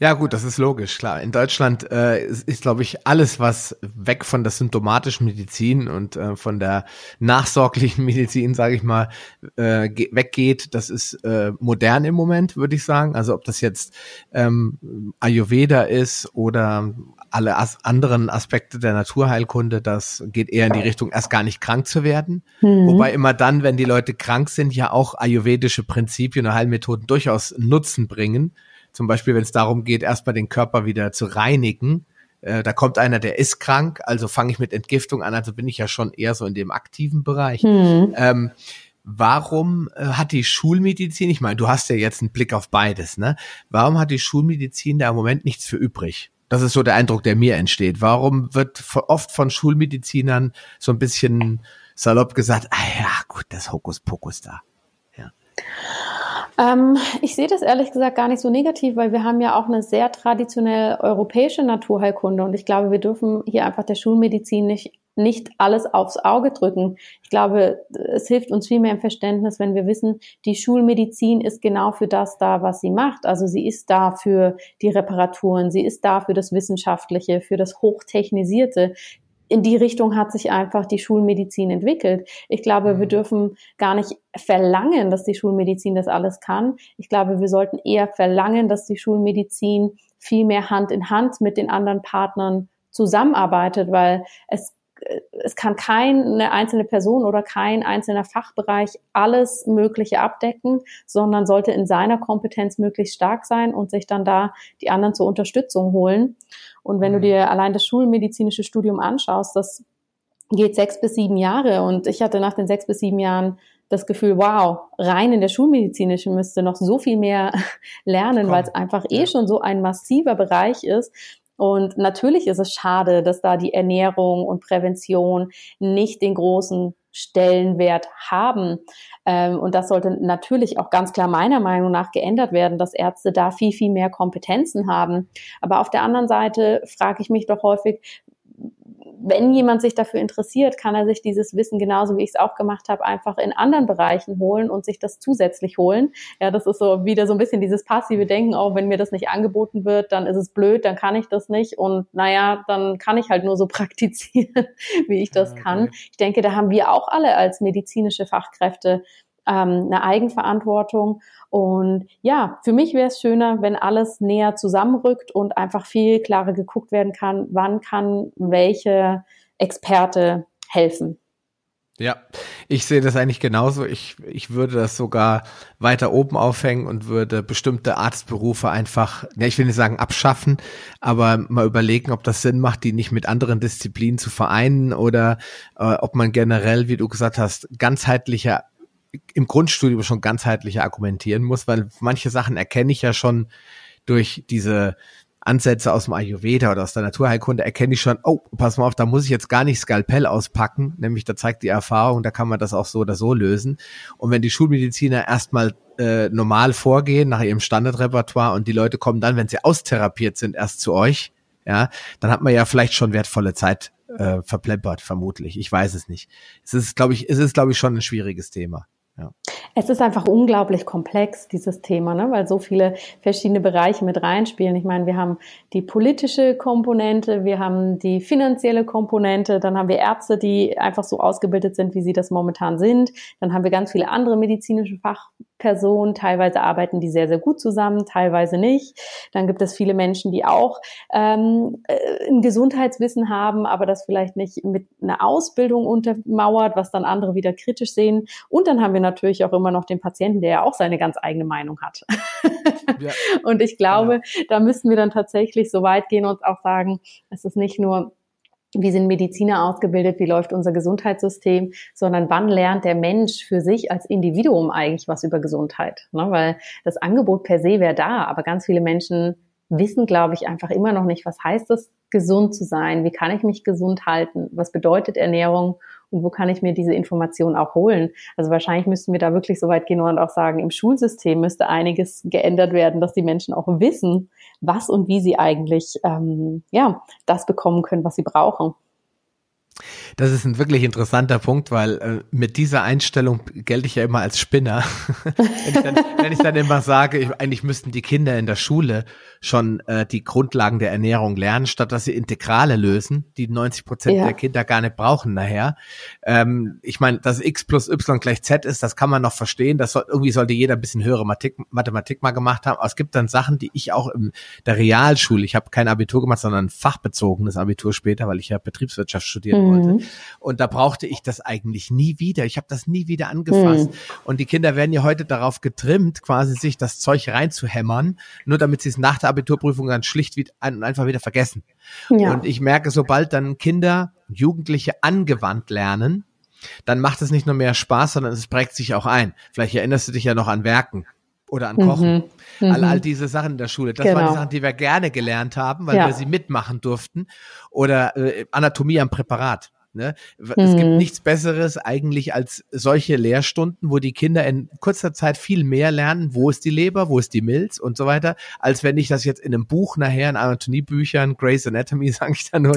S1: Ja, gut, das ist logisch, klar. In Deutschland äh, ist, ist glaube ich, alles, was weg von der symptomatischen Medizin und äh, von der nachsorglichen Medizin, sage ich mal, äh, weggeht, das ist äh, modern im Moment, würde ich sagen. Also ob das jetzt ähm, Ayurveda ist oder alle as anderen Aspekte der Naturheilkunde, das geht eher in die Richtung, erst gar nicht krank zu werden. Mhm. Wobei immer dann, wenn die Leute krank sind, ja auch ayurvedische Prinzipien und Heilmethoden durchaus Nutzen bringen. Zum Beispiel, wenn es darum geht, erstmal den Körper wieder zu reinigen. Äh, da kommt einer, der ist krank, also fange ich mit Entgiftung an, also bin ich ja schon eher so in dem aktiven Bereich. Mhm. Ähm, warum äh, hat die Schulmedizin, ich meine, du hast ja jetzt einen Blick auf beides, ne? Warum hat die Schulmedizin da im Moment nichts für übrig? Das ist so der Eindruck, der mir entsteht. Warum wird oft von Schulmedizinern so ein bisschen salopp gesagt, ah ja, gut, das Hokuspokus da.
S2: Ähm, ich sehe das ehrlich gesagt gar nicht so negativ, weil wir haben ja auch eine sehr traditionell europäische Naturheilkunde und ich glaube, wir dürfen hier einfach der Schulmedizin nicht nicht alles aufs Auge drücken. Ich glaube, es hilft uns viel mehr im Verständnis, wenn wir wissen, die Schulmedizin ist genau für das da, was sie macht. Also sie ist da für die Reparaturen, sie ist da für das Wissenschaftliche, für das Hochtechnisierte in die Richtung hat sich einfach die Schulmedizin entwickelt. Ich glaube, wir mhm. dürfen gar nicht verlangen, dass die Schulmedizin das alles kann. Ich glaube, wir sollten eher verlangen, dass die Schulmedizin viel mehr Hand in Hand mit den anderen Partnern zusammenarbeitet, weil es es kann keine einzelne Person oder kein einzelner Fachbereich alles Mögliche abdecken, sondern sollte in seiner Kompetenz möglichst stark sein und sich dann da die anderen zur Unterstützung holen. Und wenn du mhm. dir allein das schulmedizinische Studium anschaust, das geht sechs bis sieben Jahre. Und ich hatte nach den sechs bis sieben Jahren das Gefühl, wow, rein in der schulmedizinischen müsste noch so viel mehr lernen, weil es einfach eh schon so ein massiver Bereich ist. Und natürlich ist es schade, dass da die Ernährung und Prävention nicht den großen Stellenwert haben. Ähm, und das sollte natürlich auch ganz klar meiner Meinung nach geändert werden, dass Ärzte da viel, viel mehr Kompetenzen haben. Aber auf der anderen Seite frage ich mich doch häufig, wenn jemand sich dafür interessiert, kann er sich dieses Wissen genauso wie ich es auch gemacht habe, einfach in anderen Bereichen holen und sich das zusätzlich holen. Ja, das ist so wieder so ein bisschen dieses passive Denken, auch wenn mir das nicht angeboten wird, dann ist es blöd, dann kann ich das nicht und naja, dann kann ich halt nur so praktizieren, wie ich das okay. kann. Ich denke, da haben wir auch alle als medizinische Fachkräfte ähm, eine Eigenverantwortung. Und ja, für mich wäre es schöner, wenn alles näher zusammenrückt und einfach viel klarer geguckt werden kann, wann kann welche Experte helfen.
S1: Ja, ich sehe das eigentlich genauso. Ich, ich würde das sogar weiter oben aufhängen und würde bestimmte Arztberufe einfach, ja, ich will nicht sagen abschaffen, aber mal überlegen, ob das Sinn macht, die nicht mit anderen Disziplinen zu vereinen oder äh, ob man generell, wie du gesagt hast, ganzheitlicher im Grundstudium schon ganzheitlicher argumentieren muss, weil manche Sachen erkenne ich ja schon durch diese Ansätze aus dem Ayurveda oder aus der Naturheilkunde erkenne ich schon, oh, pass mal auf, da muss ich jetzt gar nicht Skalpell auspacken, nämlich da zeigt die Erfahrung, da kann man das auch so oder so lösen. Und wenn die Schulmediziner erstmal äh, normal vorgehen nach ihrem Standardrepertoire und die Leute kommen dann, wenn sie austherapiert sind, erst zu euch, ja, dann hat man ja vielleicht schon wertvolle Zeit äh, verplempert, vermutlich. Ich weiß es nicht. Es ist, glaube ich, es ist, glaube ich, schon ein schwieriges Thema. Ja.
S2: Es ist einfach unglaublich komplex, dieses Thema, ne? weil so viele verschiedene Bereiche mit reinspielen. Ich meine, wir haben die politische Komponente, wir haben die finanzielle Komponente, dann haben wir Ärzte, die einfach so ausgebildet sind, wie sie das momentan sind. Dann haben wir ganz viele andere medizinische Fachpersonen. Teilweise arbeiten die sehr, sehr gut zusammen, teilweise nicht. Dann gibt es viele Menschen, die auch ähm, äh, ein Gesundheitswissen haben, aber das vielleicht nicht mit einer Ausbildung untermauert, was dann andere wieder kritisch sehen. Und dann haben wir natürlich auch immer noch den Patienten, der ja auch seine ganz eigene Meinung hat. Ja. und ich glaube, ja. da müssen wir dann tatsächlich so weit gehen und auch sagen, es ist nicht nur wie sind Mediziner ausgebildet, wie läuft unser Gesundheitssystem, sondern wann lernt der Mensch für sich als Individuum eigentlich was über Gesundheit? Ne? Weil das Angebot per se wäre da, aber ganz viele Menschen wissen, glaube ich, einfach immer noch nicht, was heißt es, gesund zu sein? Wie kann ich mich gesund halten? Was bedeutet Ernährung? Und wo kann ich mir diese Informationen auch holen? Also wahrscheinlich müssten wir da wirklich so weit gehen und auch sagen, im Schulsystem müsste einiges geändert werden, dass die Menschen auch wissen, was und wie sie eigentlich ähm, ja das bekommen können, was sie brauchen.
S1: Das ist ein wirklich interessanter Punkt, weil äh, mit dieser Einstellung gelte ich ja immer als Spinner. wenn, ich dann, wenn, ich dann, immer sage, ich, eigentlich müssten die Kinder in der Schule schon äh, die Grundlagen der Ernährung lernen, statt dass sie Integrale lösen, die 90 Prozent ja. der Kinder gar nicht brauchen nachher. Ähm, ich meine, dass x plus y gleich z ist, das kann man noch verstehen. Das soll, irgendwie sollte jeder ein bisschen höhere Mathematik, Mathematik mal gemacht haben. Aber es gibt dann Sachen, die ich auch in der Realschule, ich habe kein Abitur gemacht, sondern ein fachbezogenes Abitur später, weil ich ja Betriebswirtschaft studieren mhm. Wollte. Und da brauchte ich das eigentlich nie wieder. Ich habe das nie wieder angefasst. Mhm. Und die Kinder werden ja heute darauf getrimmt, quasi sich das Zeug reinzuhämmern, nur damit sie es nach der Abiturprüfung dann schlicht und einfach wieder vergessen. Ja. Und ich merke, sobald dann Kinder, Jugendliche angewandt lernen, dann macht es nicht nur mehr Spaß, sondern es prägt sich auch ein. Vielleicht erinnerst du dich ja noch an Werken oder an Kochen. Mhm. All, all mhm. diese Sachen in der Schule. Das genau. waren die Sachen, die wir gerne gelernt haben, weil ja. wir sie mitmachen durften. Oder äh, Anatomie am Präparat. Ne? Es gibt mhm. nichts Besseres eigentlich als solche Lehrstunden, wo die Kinder in kurzer Zeit viel mehr lernen, wo ist die Leber, wo ist die Milz und so weiter, als wenn ich das jetzt in einem Buch nachher, in Anatomiebüchern, Grey's Anatomy, sage ich dann nur,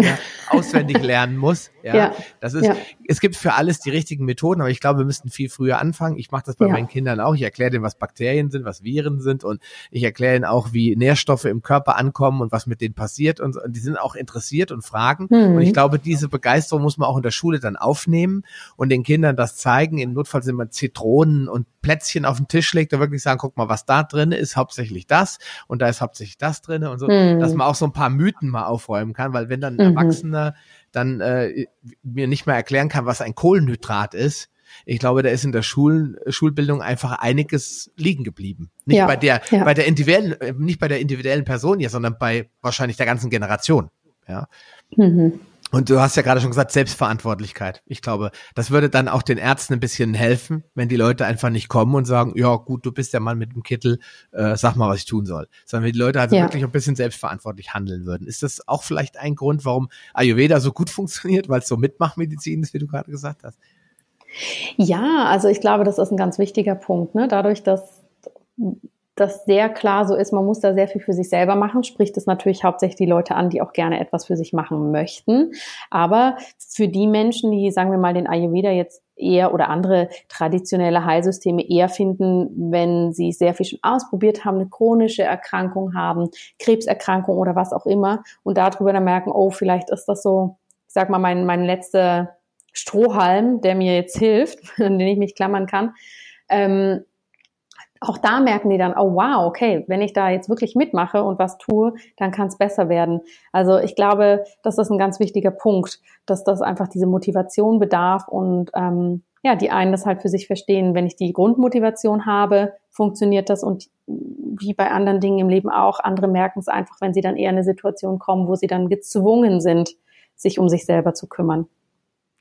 S1: auswendig lernen muss. Ja, ja, das ist, ja. es gibt für alles die richtigen Methoden, aber ich glaube, wir müssten viel früher anfangen. Ich mache das bei ja. meinen Kindern auch. Ich erkläre denen, was Bakterien sind, was Viren sind und ich erkläre ihnen auch, wie Nährstoffe im Körper ankommen und was mit denen passiert und, und die sind auch interessiert und fragen. Mhm. Und ich glaube, diese Begeisterung muss man auch in der Schule dann aufnehmen und den Kindern das zeigen. Im Notfall sind man Zitronen und Plätzchen auf den Tisch legt und wirklich sagen, guck mal, was da drin ist, hauptsächlich das und da ist hauptsächlich das drin und so, mhm. dass man auch so ein paar Mythen mal aufräumen kann, weil wenn dann ein mhm. Erwachsener dann äh, mir nicht mehr erklären kann, was ein Kohlenhydrat ist, ich glaube, da ist in der Schul Schulbildung einfach einiges liegen geblieben. Nicht ja, bei der, ja. bei der individuellen, äh, nicht bei der individuellen Person hier, sondern bei wahrscheinlich der ganzen Generation. Ja. Mhm. Und du hast ja gerade schon gesagt, Selbstverantwortlichkeit. Ich glaube, das würde dann auch den Ärzten ein bisschen helfen, wenn die Leute einfach nicht kommen und sagen, ja gut, du bist der Mann mit dem Kittel, äh, sag mal, was ich tun soll. Sondern wenn die Leute also ja. wirklich ein bisschen selbstverantwortlich handeln würden. Ist das auch vielleicht ein Grund, warum Ayurveda so gut funktioniert, weil es so Mitmachmedizin ist, wie du gerade gesagt hast?
S2: Ja, also ich glaube, das ist ein ganz wichtiger Punkt. Ne? Dadurch, dass das sehr klar so ist, man muss da sehr viel für sich selber machen, spricht es natürlich hauptsächlich die Leute an, die auch gerne etwas für sich machen möchten. Aber für die Menschen, die, sagen wir mal, den Ayurveda jetzt eher oder andere traditionelle Heilsysteme eher finden, wenn sie sehr viel schon ausprobiert haben, eine chronische Erkrankung haben, Krebserkrankung oder was auch immer und darüber dann merken, oh, vielleicht ist das so, ich sag mal, mein, mein letzter Strohhalm, der mir jetzt hilft, an den ich mich klammern kann. Ähm, auch da merken die dann, oh wow, okay, wenn ich da jetzt wirklich mitmache und was tue, dann kann es besser werden. Also ich glaube, das ist ein ganz wichtiger Punkt, dass das einfach diese Motivation bedarf und ähm, ja, die einen das halt für sich verstehen. Wenn ich die Grundmotivation habe, funktioniert das und wie bei anderen Dingen im Leben auch, andere merken es einfach, wenn sie dann eher in eine Situation kommen, wo sie dann gezwungen sind, sich um sich selber zu kümmern.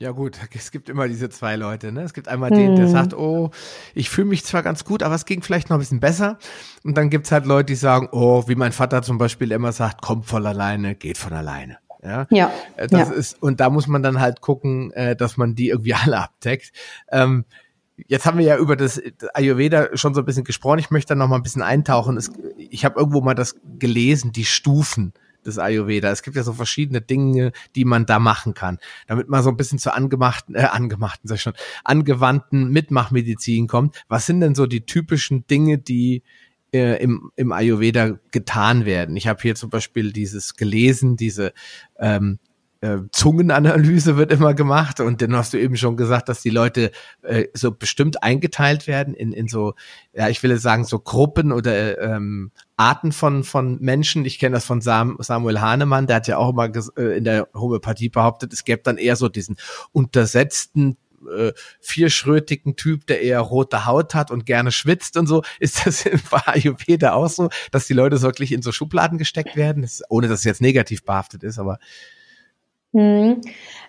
S1: Ja gut, es gibt immer diese zwei Leute. Ne? Es gibt einmal den, der hm. sagt, oh, ich fühle mich zwar ganz gut, aber es ging vielleicht noch ein bisschen besser. Und dann gibt's halt Leute, die sagen, oh, wie mein Vater zum Beispiel immer sagt, kommt von alleine, geht von alleine. Ja, ja äh, das ja. ist und da muss man dann halt gucken, äh, dass man die irgendwie alle abdeckt. Ähm, jetzt haben wir ja über das Ayurveda schon so ein bisschen gesprochen. Ich möchte da noch mal ein bisschen eintauchen. Es, ich habe irgendwo mal das gelesen, die Stufen des Ayurveda. Es gibt ja so verschiedene Dinge, die man da machen kann, damit man so ein bisschen zur angemachten, äh, angemachten, sag ich schon, angewandten Mitmachmedizin kommt. Was sind denn so die typischen Dinge, die äh, im, im Ayurveda getan werden? Ich habe hier zum Beispiel dieses gelesen, diese ähm, äh, Zungenanalyse wird immer gemacht und dann hast du eben schon gesagt, dass die Leute äh, so bestimmt eingeteilt werden in, in so, ja, ich will sagen, so Gruppen oder ähm, Arten von, von Menschen. Ich kenne das von Sam, Samuel Hahnemann, der hat ja auch immer äh, in der Homöopathie behauptet, es gäbe dann eher so diesen untersetzten äh, vierschrötigen Typ, der eher rote Haut hat und gerne schwitzt und so. Ist das im Ayurveda auch so, dass die Leute wirklich in so Schubladen gesteckt werden? Das, ohne dass es jetzt negativ behaftet ist, aber
S2: Mhm.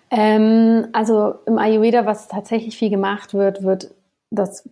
S2: Ähm, also im Ayurveda, was tatsächlich viel gemacht wird, wird das,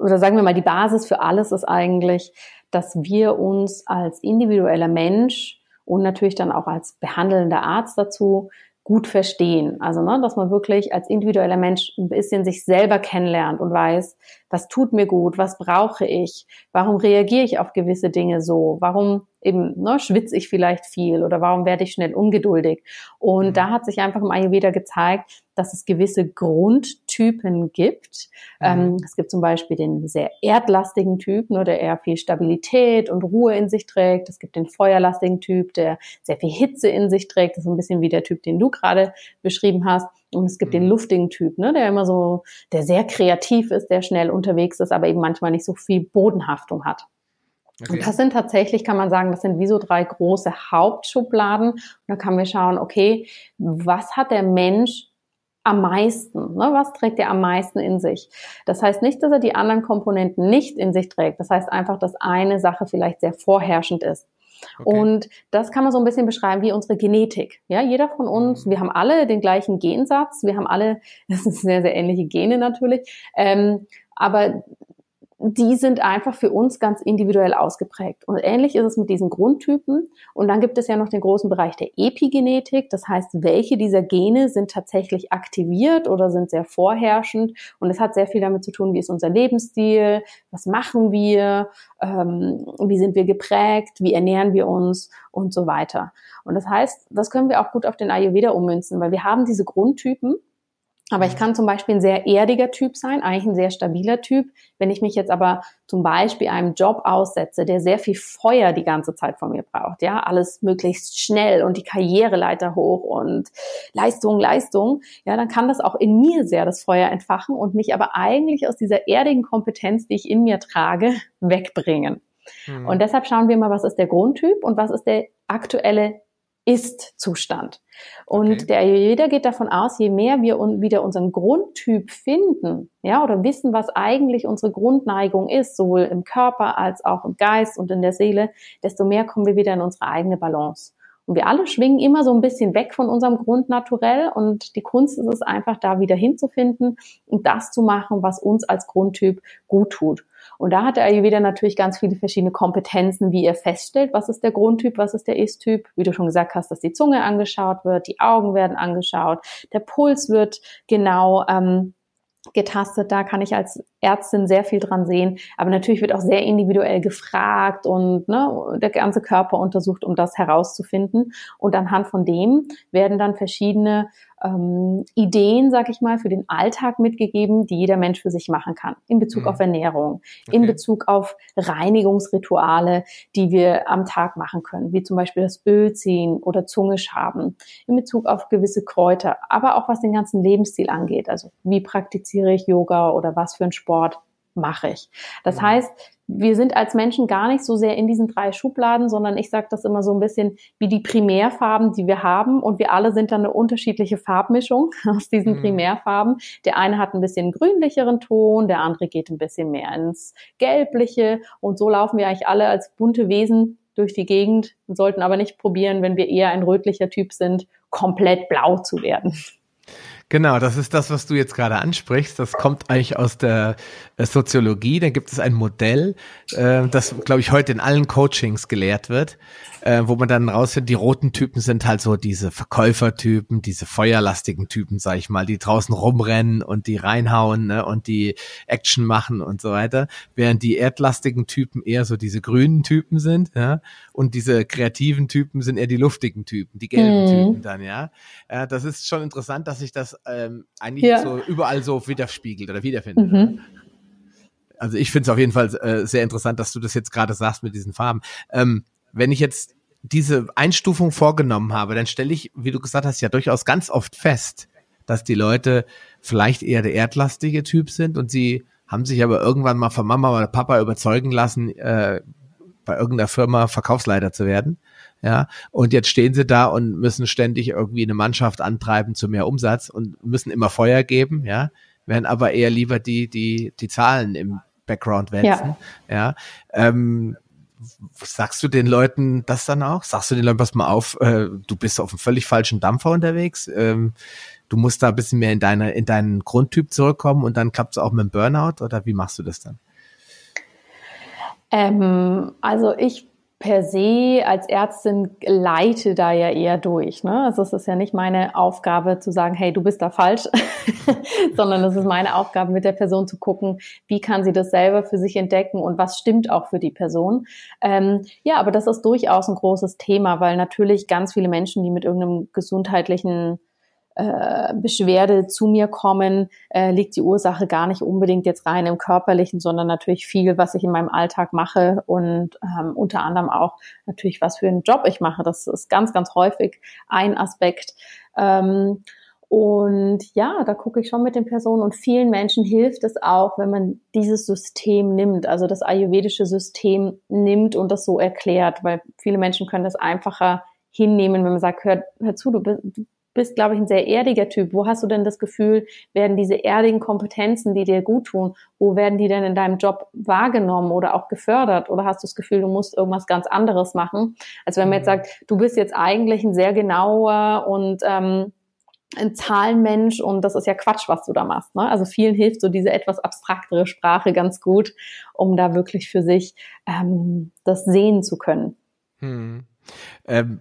S2: oder sagen wir mal, die Basis für alles ist eigentlich, dass wir uns als individueller Mensch und natürlich dann auch als behandelnder Arzt dazu gut verstehen. Also, ne, dass man wirklich als individueller Mensch ein bisschen sich selber kennenlernt und weiß, was tut mir gut, was brauche ich, warum reagiere ich auf gewisse Dinge so, warum eben ne, schwitze ich vielleicht viel oder warum werde ich schnell ungeduldig. Und mhm. da hat sich einfach im Ayurveda gezeigt, dass es gewisse Grundtypen gibt. Mhm. Ähm, es gibt zum Beispiel den sehr erdlastigen Typ, nur der eher viel Stabilität und Ruhe in sich trägt. Es gibt den feuerlastigen Typ, der sehr viel Hitze in sich trägt. Das ist ein bisschen wie der Typ, den du gerade beschrieben hast. Und es gibt mhm. den luftigen Typ, ne, der immer so, der sehr kreativ ist, der schnell unterwegs ist, aber eben manchmal nicht so viel Bodenhaftung hat. Okay. Und das sind tatsächlich, kann man sagen, das sind wie so drei große Hauptschubladen. Und da kann man schauen, okay, was hat der Mensch am meisten? Ne? Was trägt er am meisten in sich? Das heißt nicht, dass er die anderen Komponenten nicht in sich trägt. Das heißt einfach, dass eine Sache vielleicht sehr vorherrschend ist. Okay. Und das kann man so ein bisschen beschreiben wie unsere Genetik. Ja, jeder von uns, mhm. wir haben alle den gleichen Gensatz, wir haben alle, das sind sehr, sehr ähnliche Gene natürlich, ähm, aber die sind einfach für uns ganz individuell ausgeprägt. Und ähnlich ist es mit diesen Grundtypen. Und dann gibt es ja noch den großen Bereich der Epigenetik. Das heißt, welche dieser Gene sind tatsächlich aktiviert oder sind sehr vorherrschend. Und es hat sehr viel damit zu tun, wie ist unser Lebensstil, was machen wir, ähm, wie sind wir geprägt, wie ernähren wir uns und so weiter. Und das heißt, das können wir auch gut auf den Ayurveda ummünzen, weil wir haben diese Grundtypen aber ich kann zum Beispiel ein sehr erdiger Typ sein, eigentlich ein sehr stabiler Typ. Wenn ich mich jetzt aber zum Beispiel einem Job aussetze, der sehr viel Feuer die ganze Zeit von mir braucht, ja, alles möglichst schnell und die Karriereleiter hoch und Leistung, Leistung, ja, dann kann das auch in mir sehr das Feuer entfachen und mich aber eigentlich aus dieser erdigen Kompetenz, die ich in mir trage, wegbringen. Mhm. Und deshalb schauen wir mal, was ist der Grundtyp und was ist der aktuelle ist-Zustand. Und okay. der Ayurveda geht davon aus, je mehr wir wieder unseren Grundtyp finden, ja, oder wissen, was eigentlich unsere Grundneigung ist, sowohl im Körper als auch im Geist und in der Seele, desto mehr kommen wir wieder in unsere eigene Balance. Und wir alle schwingen immer so ein bisschen weg von unserem Grundnaturell und die Kunst ist es einfach, da wieder hinzufinden und das zu machen, was uns als Grundtyp gut tut. Und da hat der Ayurveda natürlich ganz viele verschiedene Kompetenzen, wie er feststellt, was ist der Grundtyp, was ist der Ist-Typ. Wie du schon gesagt hast, dass die Zunge angeschaut wird, die Augen werden angeschaut, der Puls wird genau ähm, getastet. Da kann ich als Ärztin sehr viel dran sehen. Aber natürlich wird auch sehr individuell gefragt und ne, der ganze Körper untersucht, um das herauszufinden. Und anhand von dem werden dann verschiedene ähm, Ideen, sag ich mal, für den Alltag mitgegeben, die jeder Mensch für sich machen kann. In Bezug mhm. auf Ernährung, okay. in Bezug auf Reinigungsrituale, die wir am Tag machen können, wie zum Beispiel das Öl ziehen oder Zunge schaben, in Bezug auf gewisse Kräuter, aber auch was den ganzen Lebensstil angeht. Also wie praktiziere ich Yoga oder was für ein Sport mache ich. Das mhm. heißt, wir sind als Menschen gar nicht so sehr in diesen drei Schubladen, sondern ich sage das immer so ein bisschen wie die Primärfarben, die wir haben. Und wir alle sind dann eine unterschiedliche Farbmischung aus diesen mhm. Primärfarben. Der eine hat ein bisschen grünlicheren Ton, der andere geht ein bisschen mehr ins Gelbliche. Und so laufen wir eigentlich alle als bunte Wesen durch die Gegend und sollten aber nicht probieren, wenn wir eher ein rötlicher Typ sind, komplett blau zu werden.
S1: Genau, das ist das, was du jetzt gerade ansprichst. Das kommt eigentlich aus der äh, Soziologie. Da gibt es ein Modell, äh, das, glaube ich, heute in allen Coachings gelehrt wird, äh, wo man dann rausfindet, die roten Typen sind halt so diese Verkäufertypen, diese feuerlastigen Typen, sag ich mal, die draußen rumrennen und die reinhauen ne, und die Action machen und so weiter, während die erdlastigen Typen eher so diese grünen Typen sind, ja, und diese kreativen Typen sind eher die luftigen Typen, die gelben mhm. Typen dann, ja. Äh, das ist schon interessant, dass sich das ähm, eigentlich ja. so überall so widerspiegelt oder wiederfindet. Mhm. Also ich finde es auf jeden Fall äh, sehr interessant, dass du das jetzt gerade sagst mit diesen Farben. Ähm, wenn ich jetzt diese Einstufung vorgenommen habe, dann stelle ich, wie du gesagt hast, ja durchaus ganz oft fest, dass die Leute vielleicht eher der erdlastige Typ sind und sie haben sich aber irgendwann mal von Mama oder Papa überzeugen lassen, äh, bei irgendeiner Firma Verkaufsleiter zu werden. Ja, und jetzt stehen sie da und müssen ständig irgendwie eine Mannschaft antreiben zu mehr Umsatz und müssen immer Feuer geben, ja, werden aber eher lieber die, die, die Zahlen im Background wälzen. Ja. ja. Ähm, sagst du den Leuten das dann auch? Sagst du den Leuten, pass mal auf, äh, du bist auf einem völlig falschen Dampfer unterwegs, ähm, du musst da ein bisschen mehr in deine, in deinen Grundtyp zurückkommen und dann klappt es auch mit dem Burnout oder wie machst du das dann?
S2: Ähm, also ich per se als Ärztin leite da ja eher durch. Ne? Also es ist ja nicht meine Aufgabe zu sagen, hey, du bist da falsch, sondern es ist meine Aufgabe, mit der Person zu gucken, wie kann sie das selber für sich entdecken und was stimmt auch für die Person. Ähm, ja, aber das ist durchaus ein großes Thema, weil natürlich ganz viele Menschen, die mit irgendeinem gesundheitlichen äh, Beschwerde zu mir kommen, äh, liegt die Ursache gar nicht unbedingt jetzt rein im körperlichen, sondern natürlich viel, was ich in meinem Alltag mache und ähm, unter anderem auch natürlich, was für einen Job ich mache. Das ist ganz, ganz häufig ein Aspekt. Ähm, und ja, da gucke ich schon mit den Personen und vielen Menschen hilft es auch, wenn man dieses System nimmt, also das ayurvedische System nimmt und das so erklärt, weil viele Menschen können das einfacher hinnehmen, wenn man sagt, hör, hör zu, du, bist, glaube ich, ein sehr erdiger Typ. Wo hast du denn das Gefühl, werden diese erdigen Kompetenzen, die dir gut tun, wo werden die denn in deinem Job wahrgenommen oder auch gefördert? Oder hast du das Gefühl, du musst irgendwas ganz anderes machen? Also wenn man jetzt mhm. sagt, du bist jetzt eigentlich ein sehr genauer und ähm, ein Zahlenmensch und das ist ja Quatsch, was du da machst. Ne? Also vielen hilft so diese etwas abstraktere Sprache ganz gut, um da wirklich für sich ähm, das sehen zu können. Hm.
S1: Ähm,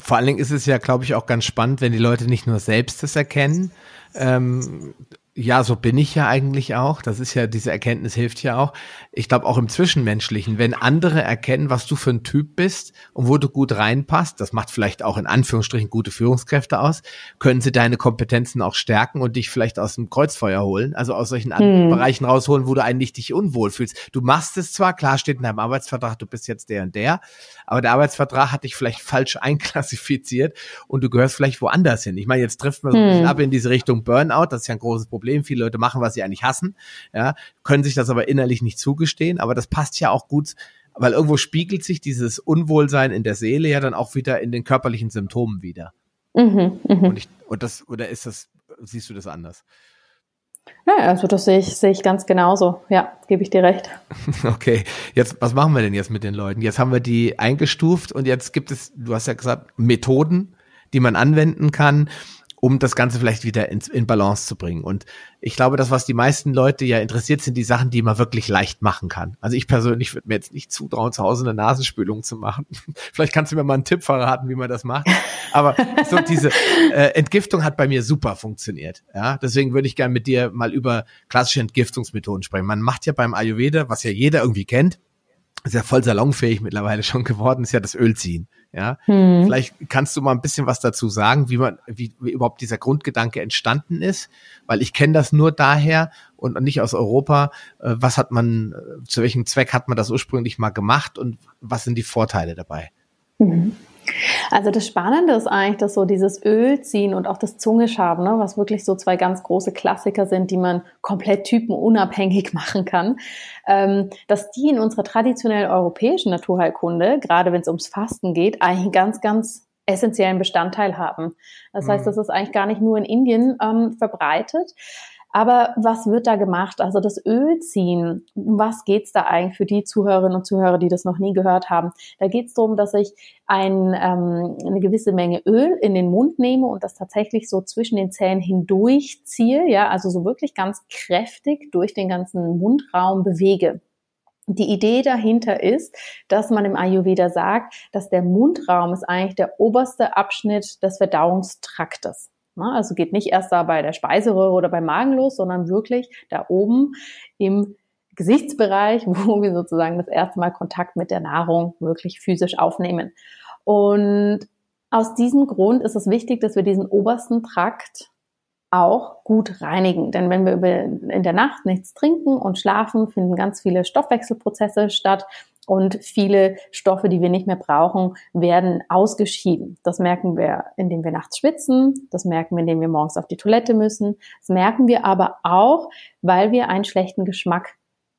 S1: vor allen Dingen ist es ja, glaube ich, auch ganz spannend, wenn die Leute nicht nur selbst das erkennen, ähm, ja, so bin ich ja eigentlich auch. Das ist ja, diese Erkenntnis hilft ja auch. Ich glaube auch im Zwischenmenschlichen, wenn andere erkennen, was du für ein Typ bist und wo du gut reinpasst, das macht vielleicht auch in Anführungsstrichen gute Führungskräfte aus, können sie deine Kompetenzen auch stärken und dich vielleicht aus dem Kreuzfeuer holen, also aus solchen hm. Bereichen rausholen, wo du eigentlich dich unwohl fühlst. Du machst es zwar, klar steht in deinem Arbeitsvertrag, du bist jetzt der und der, aber der Arbeitsvertrag hat dich vielleicht falsch einklassifiziert und du gehörst vielleicht woanders hin. Ich meine, jetzt trifft man so ein bisschen hm. ab in diese Richtung Burnout, das ist ja ein großes Problem Problem. Viele Leute machen, was sie eigentlich hassen, ja, können sich das aber innerlich nicht zugestehen. Aber das passt ja auch gut, weil irgendwo spiegelt sich dieses Unwohlsein in der Seele ja dann auch wieder in den körperlichen Symptomen wieder. Mhm, mh. und, ich, und das, oder ist das, siehst du das anders?
S2: Ja, also das sehe ich, sehe ich ganz genauso. Ja, gebe ich dir recht.
S1: Okay, jetzt, was machen wir denn jetzt mit den Leuten? Jetzt haben wir die eingestuft und jetzt gibt es, du hast ja gesagt, Methoden, die man anwenden kann um das Ganze vielleicht wieder in, in Balance zu bringen. Und ich glaube, das, was die meisten Leute ja interessiert, sind die Sachen, die man wirklich leicht machen kann. Also ich persönlich würde mir jetzt nicht zutrauen, zu Hause eine Nasenspülung zu machen. vielleicht kannst du mir mal einen Tipp verraten, wie man das macht. Aber so diese äh, Entgiftung hat bei mir super funktioniert. Ja, deswegen würde ich gerne mit dir mal über klassische Entgiftungsmethoden sprechen. Man macht ja beim Ayurveda, was ja jeder irgendwie kennt, ist ja voll salonfähig mittlerweile schon geworden, ist ja das Ölziehen. Ja, hm. vielleicht kannst du mal ein bisschen was dazu sagen, wie man, wie, wie überhaupt dieser Grundgedanke entstanden ist, weil ich kenne das nur daher und nicht aus Europa. Äh, was hat man, äh, zu welchem Zweck hat man das ursprünglich mal gemacht und was sind die Vorteile dabei?
S2: Mhm. Also das Spannende ist eigentlich, dass so dieses Ölziehen und auch das Zungeschaben, ne, was wirklich so zwei ganz große Klassiker sind, die man komplett typenunabhängig machen kann, ähm, dass die in unserer traditionellen europäischen Naturheilkunde, gerade wenn es ums Fasten geht, eigentlich einen ganz, ganz essentiellen Bestandteil haben. Das heißt, mhm. das ist eigentlich gar nicht nur in Indien ähm, verbreitet, aber was wird da gemacht? Also das Ölziehen, um was geht's da eigentlich für die Zuhörerinnen und Zuhörer, die das noch nie gehört haben? Da geht's darum, dass ich ein, ähm, eine gewisse Menge Öl in den Mund nehme und das tatsächlich so zwischen den Zähnen hindurch ziehe, ja, also so wirklich ganz kräftig durch den ganzen Mundraum bewege. Die Idee dahinter ist, dass man im Ayurveda sagt, dass der Mundraum ist eigentlich der oberste Abschnitt des Verdauungstraktes. Ne? Also geht nicht erst da bei der Speiseröhre oder beim Magen los, sondern wirklich da oben im Gesichtsbereich, wo wir sozusagen das erste Mal Kontakt mit der Nahrung wirklich physisch aufnehmen. Und aus diesem Grund ist es wichtig, dass wir diesen obersten Trakt auch gut reinigen. Denn wenn wir in der Nacht nichts trinken und schlafen, finden ganz viele Stoffwechselprozesse statt und viele Stoffe, die wir nicht mehr brauchen, werden ausgeschieden. Das merken wir, indem wir nachts schwitzen, das merken wir, indem wir morgens auf die Toilette müssen, das merken wir aber auch, weil wir einen schlechten Geschmack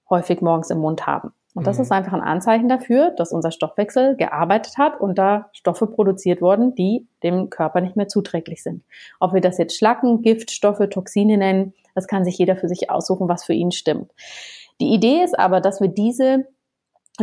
S2: häufig morgens im Mund haben. Und das mhm. ist einfach ein Anzeichen dafür, dass unser Stoffwechsel gearbeitet hat und da Stoffe produziert wurden, die dem Körper nicht mehr zuträglich sind. Ob wir das jetzt Schlacken, Giftstoffe, Toxine nennen, das kann sich jeder für sich aussuchen, was für ihn stimmt. Die Idee ist aber, dass wir diese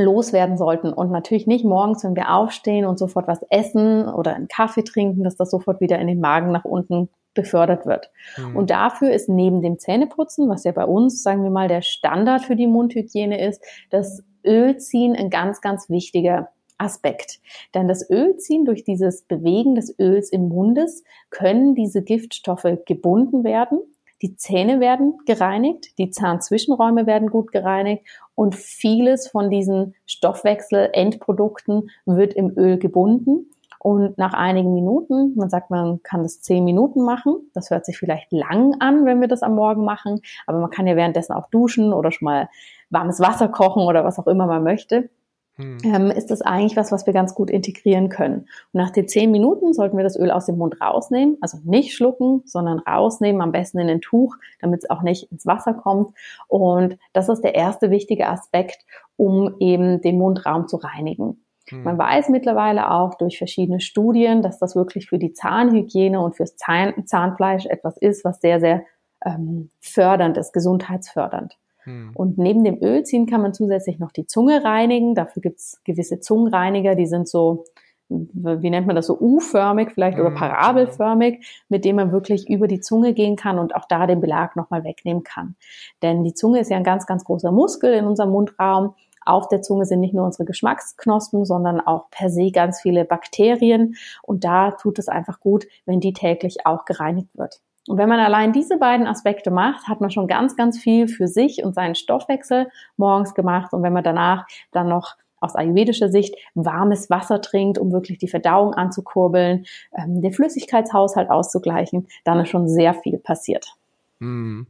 S2: loswerden sollten und natürlich nicht morgens, wenn wir aufstehen und sofort was essen oder einen Kaffee trinken, dass das sofort wieder in den Magen nach unten befördert wird. Mhm. Und dafür ist neben dem Zähneputzen, was ja bei uns, sagen wir mal, der Standard für die Mundhygiene ist, das Ölziehen ein ganz, ganz wichtiger Aspekt. Denn das Ölziehen durch dieses Bewegen des Öls im Mundes können diese Giftstoffe gebunden werden die Zähne werden gereinigt, die Zahnzwischenräume werden gut gereinigt und vieles von diesen Stoffwechselendprodukten wird im Öl gebunden. Und nach einigen Minuten, man sagt, man kann das zehn Minuten machen. Das hört sich vielleicht lang an, wenn wir das am Morgen machen. Aber man kann ja währenddessen auch duschen oder schon mal warmes Wasser kochen oder was auch immer man möchte hm. ähm, ist das eigentlich was, was wir ganz gut integrieren können. Und nach den zehn Minuten sollten wir das Öl aus dem Mund rausnehmen, also nicht schlucken, sondern rausnehmen, am besten in ein Tuch, damit es auch nicht ins Wasser kommt. Und das ist der erste wichtige Aspekt, um eben den Mundraum zu reinigen. Hm. Man weiß mittlerweile auch durch verschiedene Studien, dass das wirklich für die Zahnhygiene und fürs Zahn Zahnfleisch etwas ist, was sehr, sehr ähm, fördernd ist, gesundheitsfördernd. Hm. Und neben dem Ölziehen kann man zusätzlich noch die Zunge reinigen. Dafür gibt's gewisse Zungenreiniger, die sind so wie nennt man das so, U-förmig vielleicht oder mhm. parabelförmig, mit dem man wirklich über die Zunge gehen kann und auch da den Belag nochmal wegnehmen kann. Denn die Zunge ist ja ein ganz, ganz großer Muskel in unserem Mundraum. Auf der Zunge sind nicht nur unsere Geschmacksknospen, sondern auch per se ganz viele Bakterien. Und da tut es einfach gut, wenn die täglich auch gereinigt wird. Und wenn man allein diese beiden Aspekte macht, hat man schon ganz, ganz viel für sich und seinen Stoffwechsel morgens gemacht. Und wenn man danach dann noch aus ayurvedischer Sicht warmes Wasser trinkt, um wirklich die Verdauung anzukurbeln, ähm, den Flüssigkeitshaushalt auszugleichen, dann ist schon sehr viel passiert.
S1: Hm.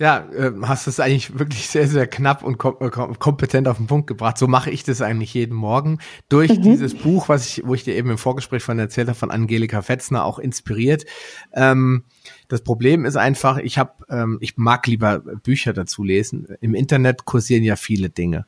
S1: Ja, äh, hast es eigentlich wirklich sehr, sehr knapp und kom äh, kompetent auf den Punkt gebracht. So mache ich das eigentlich jeden Morgen. Durch mhm. dieses Buch, was ich, wo ich dir eben im Vorgespräch von erzählt habe, von Angelika Fetzner auch inspiriert. Ähm, das Problem ist einfach, ich habe, ähm, ich mag lieber Bücher dazu lesen. Im Internet kursieren ja viele Dinge.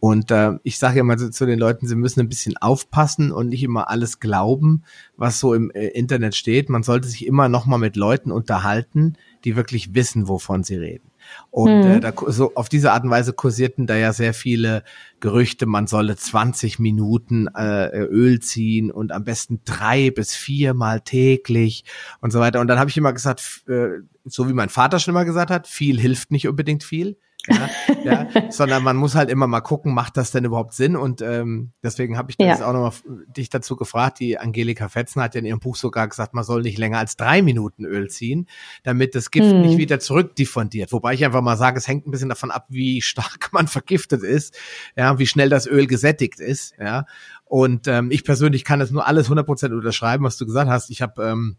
S1: Und äh, ich sage immer zu, zu den Leuten, sie müssen ein bisschen aufpassen und nicht immer alles glauben, was so im äh, Internet steht. Man sollte sich immer noch mal mit Leuten unterhalten, die wirklich wissen, wovon sie reden. Und mhm. äh, da, so auf diese Art und Weise kursierten da ja sehr viele Gerüchte, man solle 20 Minuten äh, Öl ziehen und am besten drei bis viermal täglich und so weiter. Und dann habe ich immer gesagt, äh, so wie mein Vater schon immer gesagt hat, viel hilft nicht unbedingt viel ja, ja, sondern man muss halt immer mal gucken, macht das denn überhaupt Sinn? Und ähm, deswegen habe ich ja. auch nochmal dich dazu gefragt. Die Angelika Fetzen hat ja in ihrem Buch sogar gesagt, man soll nicht länger als drei Minuten Öl ziehen, damit das Gift hm. nicht wieder zurückdiffundiert. Wobei ich einfach mal sage, es hängt ein bisschen davon ab, wie stark man vergiftet ist, ja, wie schnell das Öl gesättigt ist, ja. Und ähm, ich persönlich kann das nur alles 100% unterschreiben, was du gesagt hast. Ich habe ähm,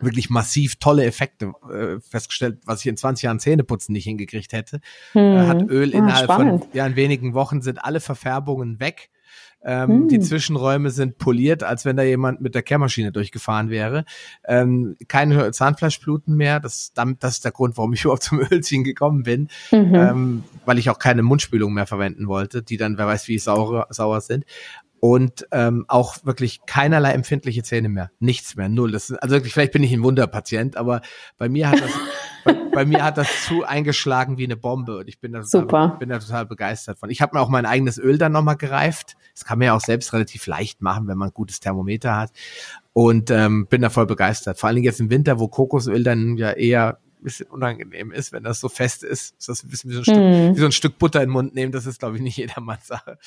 S1: wirklich massiv tolle Effekte äh, festgestellt, was ich in 20 Jahren Zähneputzen nicht hingekriegt hätte. Hm. Äh, hat Öl ah, innerhalb spannend. von ja, in wenigen Wochen sind alle Verfärbungen weg. Ähm, hm. Die Zwischenräume sind poliert, als wenn da jemand mit der Kehrmaschine durchgefahren wäre. Ähm, keine Zahnfleischbluten mehr. Das, das ist der Grund, warum ich überhaupt zum Ölziehen gekommen bin, mhm. ähm, weil ich auch keine Mundspülung mehr verwenden wollte, die dann, wer weiß, wie sauer, sauer sind und ähm, auch wirklich keinerlei empfindliche Zähne mehr. Nichts mehr, null. Das ist, also wirklich, vielleicht bin ich ein Wunderpatient, aber bei mir hat das, bei, bei, mir hat das zu eingeschlagen wie eine Bombe und ich bin da total, bin da total begeistert von. Ich habe mir auch mein eigenes Öl dann nochmal gereift. Das kann man ja auch selbst relativ leicht machen, wenn man ein gutes Thermometer hat. Und ähm, bin da voll begeistert. Vor allen Dingen jetzt im Winter, wo Kokosöl dann ja eher bisschen unangenehm ist, wenn das so fest ist. Ist das ein bisschen wie so ein, hm. Stück, wie so ein Stück Butter in den Mund nehmen. Das ist, glaube ich, nicht jedermanns Sache.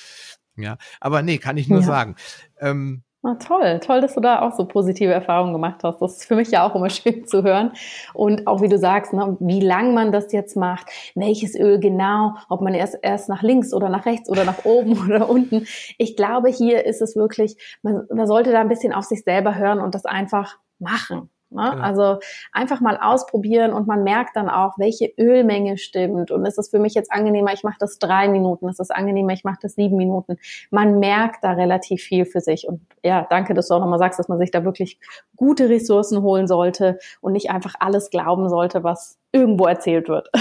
S1: Ja, aber nee, kann ich nur ja. sagen. Ähm,
S2: Ah, toll, toll, dass du da auch so positive Erfahrungen gemacht hast. Das ist für mich ja auch immer schön zu hören. Und auch wie du sagst, ne, wie lang man das jetzt macht, welches Öl genau, ob man erst, erst nach links oder nach rechts oder nach oben oder unten. Ich glaube, hier ist es wirklich, man, man sollte da ein bisschen auf sich selber hören und das einfach machen. Ne? Genau. Also einfach mal ausprobieren und man merkt dann auch, welche Ölmenge stimmt. Und ist es für mich jetzt angenehmer, ich mache das drei Minuten, ist es angenehmer, ich mache das sieben Minuten. Man merkt da relativ viel für sich. Und ja, danke, dass du auch nochmal sagst, dass man sich da wirklich gute Ressourcen holen sollte und nicht einfach alles glauben sollte, was irgendwo erzählt wird.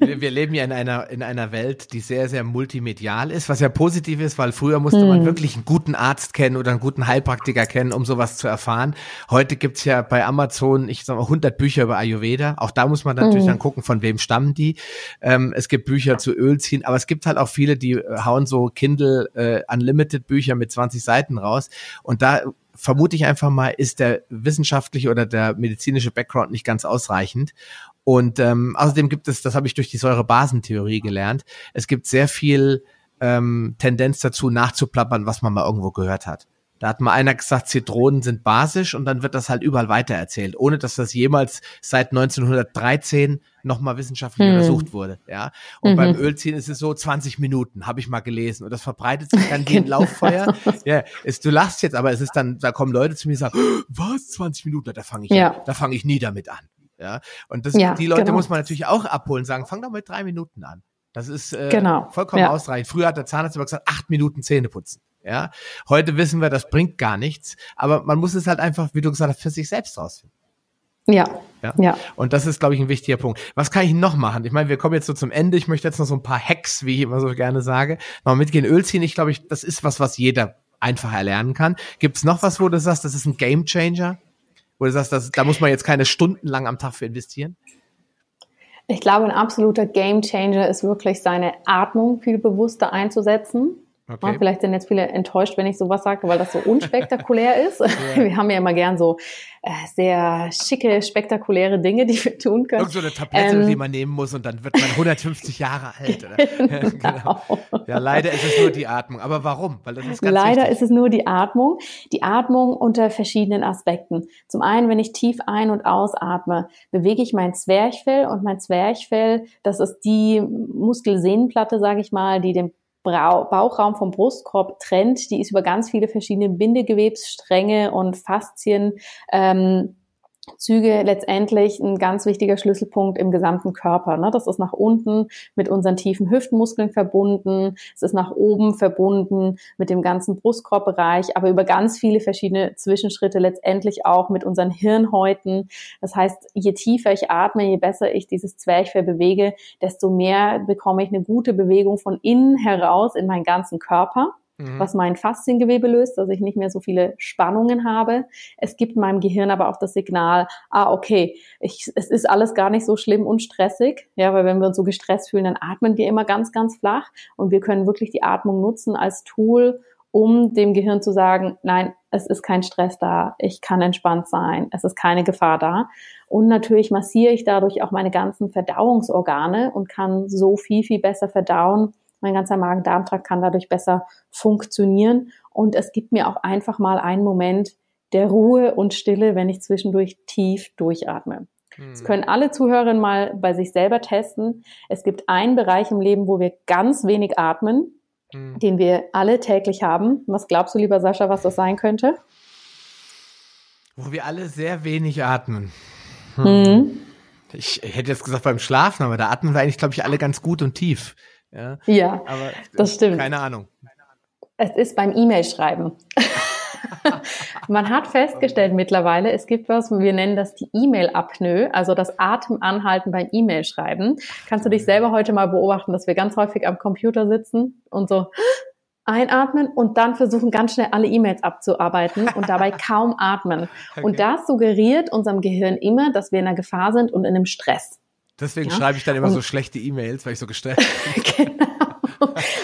S1: Wir, wir, leben ja in einer, in einer Welt, die sehr, sehr multimedial ist, was ja positiv ist, weil früher musste hm. man wirklich einen guten Arzt kennen oder einen guten Heilpraktiker kennen, um sowas zu erfahren. Heute gibt's ja bei Amazon, ich sag mal, 100 Bücher über Ayurveda. Auch da muss man natürlich hm. dann gucken, von wem stammen die. Ähm, es gibt Bücher zu Öl ziehen, aber es gibt halt auch viele, die äh, hauen so Kindle äh, Unlimited Bücher mit 20 Seiten raus. Und da vermute ich einfach mal, ist der wissenschaftliche oder der medizinische Background nicht ganz ausreichend. Und ähm, außerdem gibt es, das habe ich durch die Säurebasentheorie gelernt, es gibt sehr viel ähm, Tendenz dazu, nachzuplappern, was man mal irgendwo gehört hat. Da hat mal einer gesagt, Zitronen sind basisch und dann wird das halt überall weitererzählt, ohne dass das jemals seit 1913 nochmal wissenschaftlich hm. untersucht wurde. Ja. Und mhm. beim Ölziehen ist es so 20 Minuten, habe ich mal gelesen. Und das verbreitet sich dann wie ein genau. Lauffeuer. Ja, ist, du lachst jetzt, aber es ist dann, da kommen Leute zu mir und sagen, was, 20 Minuten? Da fange ich, ja. da fange ich nie damit an. Ja, und das, ja, die Leute genau. muss man natürlich auch abholen, sagen, fang doch mit drei Minuten an. Das ist äh, genau. vollkommen ja. ausreichend. Früher hat der Zahnarzt immer gesagt, acht Minuten Zähne putzen. Ja, heute wissen wir, das bringt gar nichts. Aber man muss es halt einfach, wie du gesagt hast, für sich selbst rausfinden.
S2: Ja. ja. Ja.
S1: Und das ist, glaube ich, ein wichtiger Punkt. Was kann ich noch machen? Ich meine, wir kommen jetzt so zum Ende. Ich möchte jetzt noch so ein paar Hacks, wie ich immer so gerne sage, noch mitgehen. Öl ziehen, ich glaube, ich, das ist was, was jeder einfach erlernen kann. Gibt es noch was, wo du sagst, das ist ein Game Changer? Wo du sagst, das, da muss man jetzt keine Stunden lang am Tag für investieren?
S2: Ich glaube, ein absoluter Game Changer ist wirklich seine Atmung viel bewusster einzusetzen. Okay. vielleicht sind jetzt viele enttäuscht, wenn ich sowas sage, weil das so unspektakulär ist. Ja. Wir haben ja immer gern so äh, sehr schicke, spektakuläre Dinge, die wir tun können.
S1: Irgend so eine Tablette, ähm, die man nehmen muss und dann wird man 150 Jahre alt. Oder? genau. Ja, leider ist es nur die Atmung. Aber warum?
S2: Weil das ist ganz leider wichtig. ist es nur die Atmung. Die Atmung unter verschiedenen Aspekten. Zum einen, wenn ich tief ein- und ausatme, bewege ich mein Zwerchfell und mein Zwerchfell, das ist die Muskelsehnenplatte, sage ich mal, die den Bauchraum vom Brustkorb trennt. Die ist über ganz viele verschiedene Bindegewebsstränge und Faszien ähm, Züge letztendlich ein ganz wichtiger Schlüsselpunkt im gesamten Körper. Ne? Das ist nach unten mit unseren tiefen Hüftmuskeln verbunden, es ist nach oben verbunden mit dem ganzen Brustkorbbereich, aber über ganz viele verschiedene Zwischenschritte letztendlich auch mit unseren Hirnhäuten. Das heißt, je tiefer ich atme, je besser ich dieses Zwerchfell bewege, desto mehr bekomme ich eine gute Bewegung von innen heraus in meinen ganzen Körper mhm. was mein Fasziengewebe löst, dass ich nicht mehr so viele Spannungen habe. Es gibt meinem Gehirn aber auch das Signal, ah, okay, ich, es ist alles gar nicht so schlimm und stressig. Ja, weil wenn wir uns so gestresst fühlen, dann atmen wir immer ganz, ganz flach und wir können wirklich die Atmung nutzen als Tool, um dem Gehirn zu sagen, nein, es ist kein Stress da, ich kann entspannt sein, es ist keine Gefahr da. Und natürlich massiere ich dadurch auch meine ganzen Verdauungsorgane und kann so viel, viel besser verdauen, mein ganzer Magen-Darm-Trakt kann dadurch besser funktionieren. Und es gibt mir auch einfach mal einen Moment der Ruhe und Stille, wenn ich zwischendurch tief durchatme. Das hm. können alle Zuhörerinnen mal bei sich selber testen. Es gibt einen Bereich im Leben, wo wir ganz wenig atmen, mhm. den wir alle täglich haben. Was glaubst du, lieber Sascha, was das sein könnte?
S1: Wo wir alle sehr wenig atmen. Hm. Mhm. Ich hätte jetzt gesagt beim Schlafen, aber da atmen wir eigentlich, glaube ich, alle ganz gut und tief.
S2: Ja, ja aber das stimmt.
S1: Keine Ahnung.
S2: Es ist beim E-Mail-Schreiben. Man hat festgestellt mittlerweile, es gibt was, wir nennen das die E-Mail-Apnoe, also das Atemanhalten beim E-Mail-Schreiben. Kannst du dich selber heute mal beobachten, dass wir ganz häufig am Computer sitzen und so einatmen und dann versuchen ganz schnell alle E-Mails abzuarbeiten und dabei kaum atmen. Okay. Und das suggeriert unserem Gehirn immer, dass wir in einer Gefahr sind und in einem Stress.
S1: Deswegen ja? schreibe ich dann immer und, so schlechte E-Mails, weil ich so gestresst bin. genau.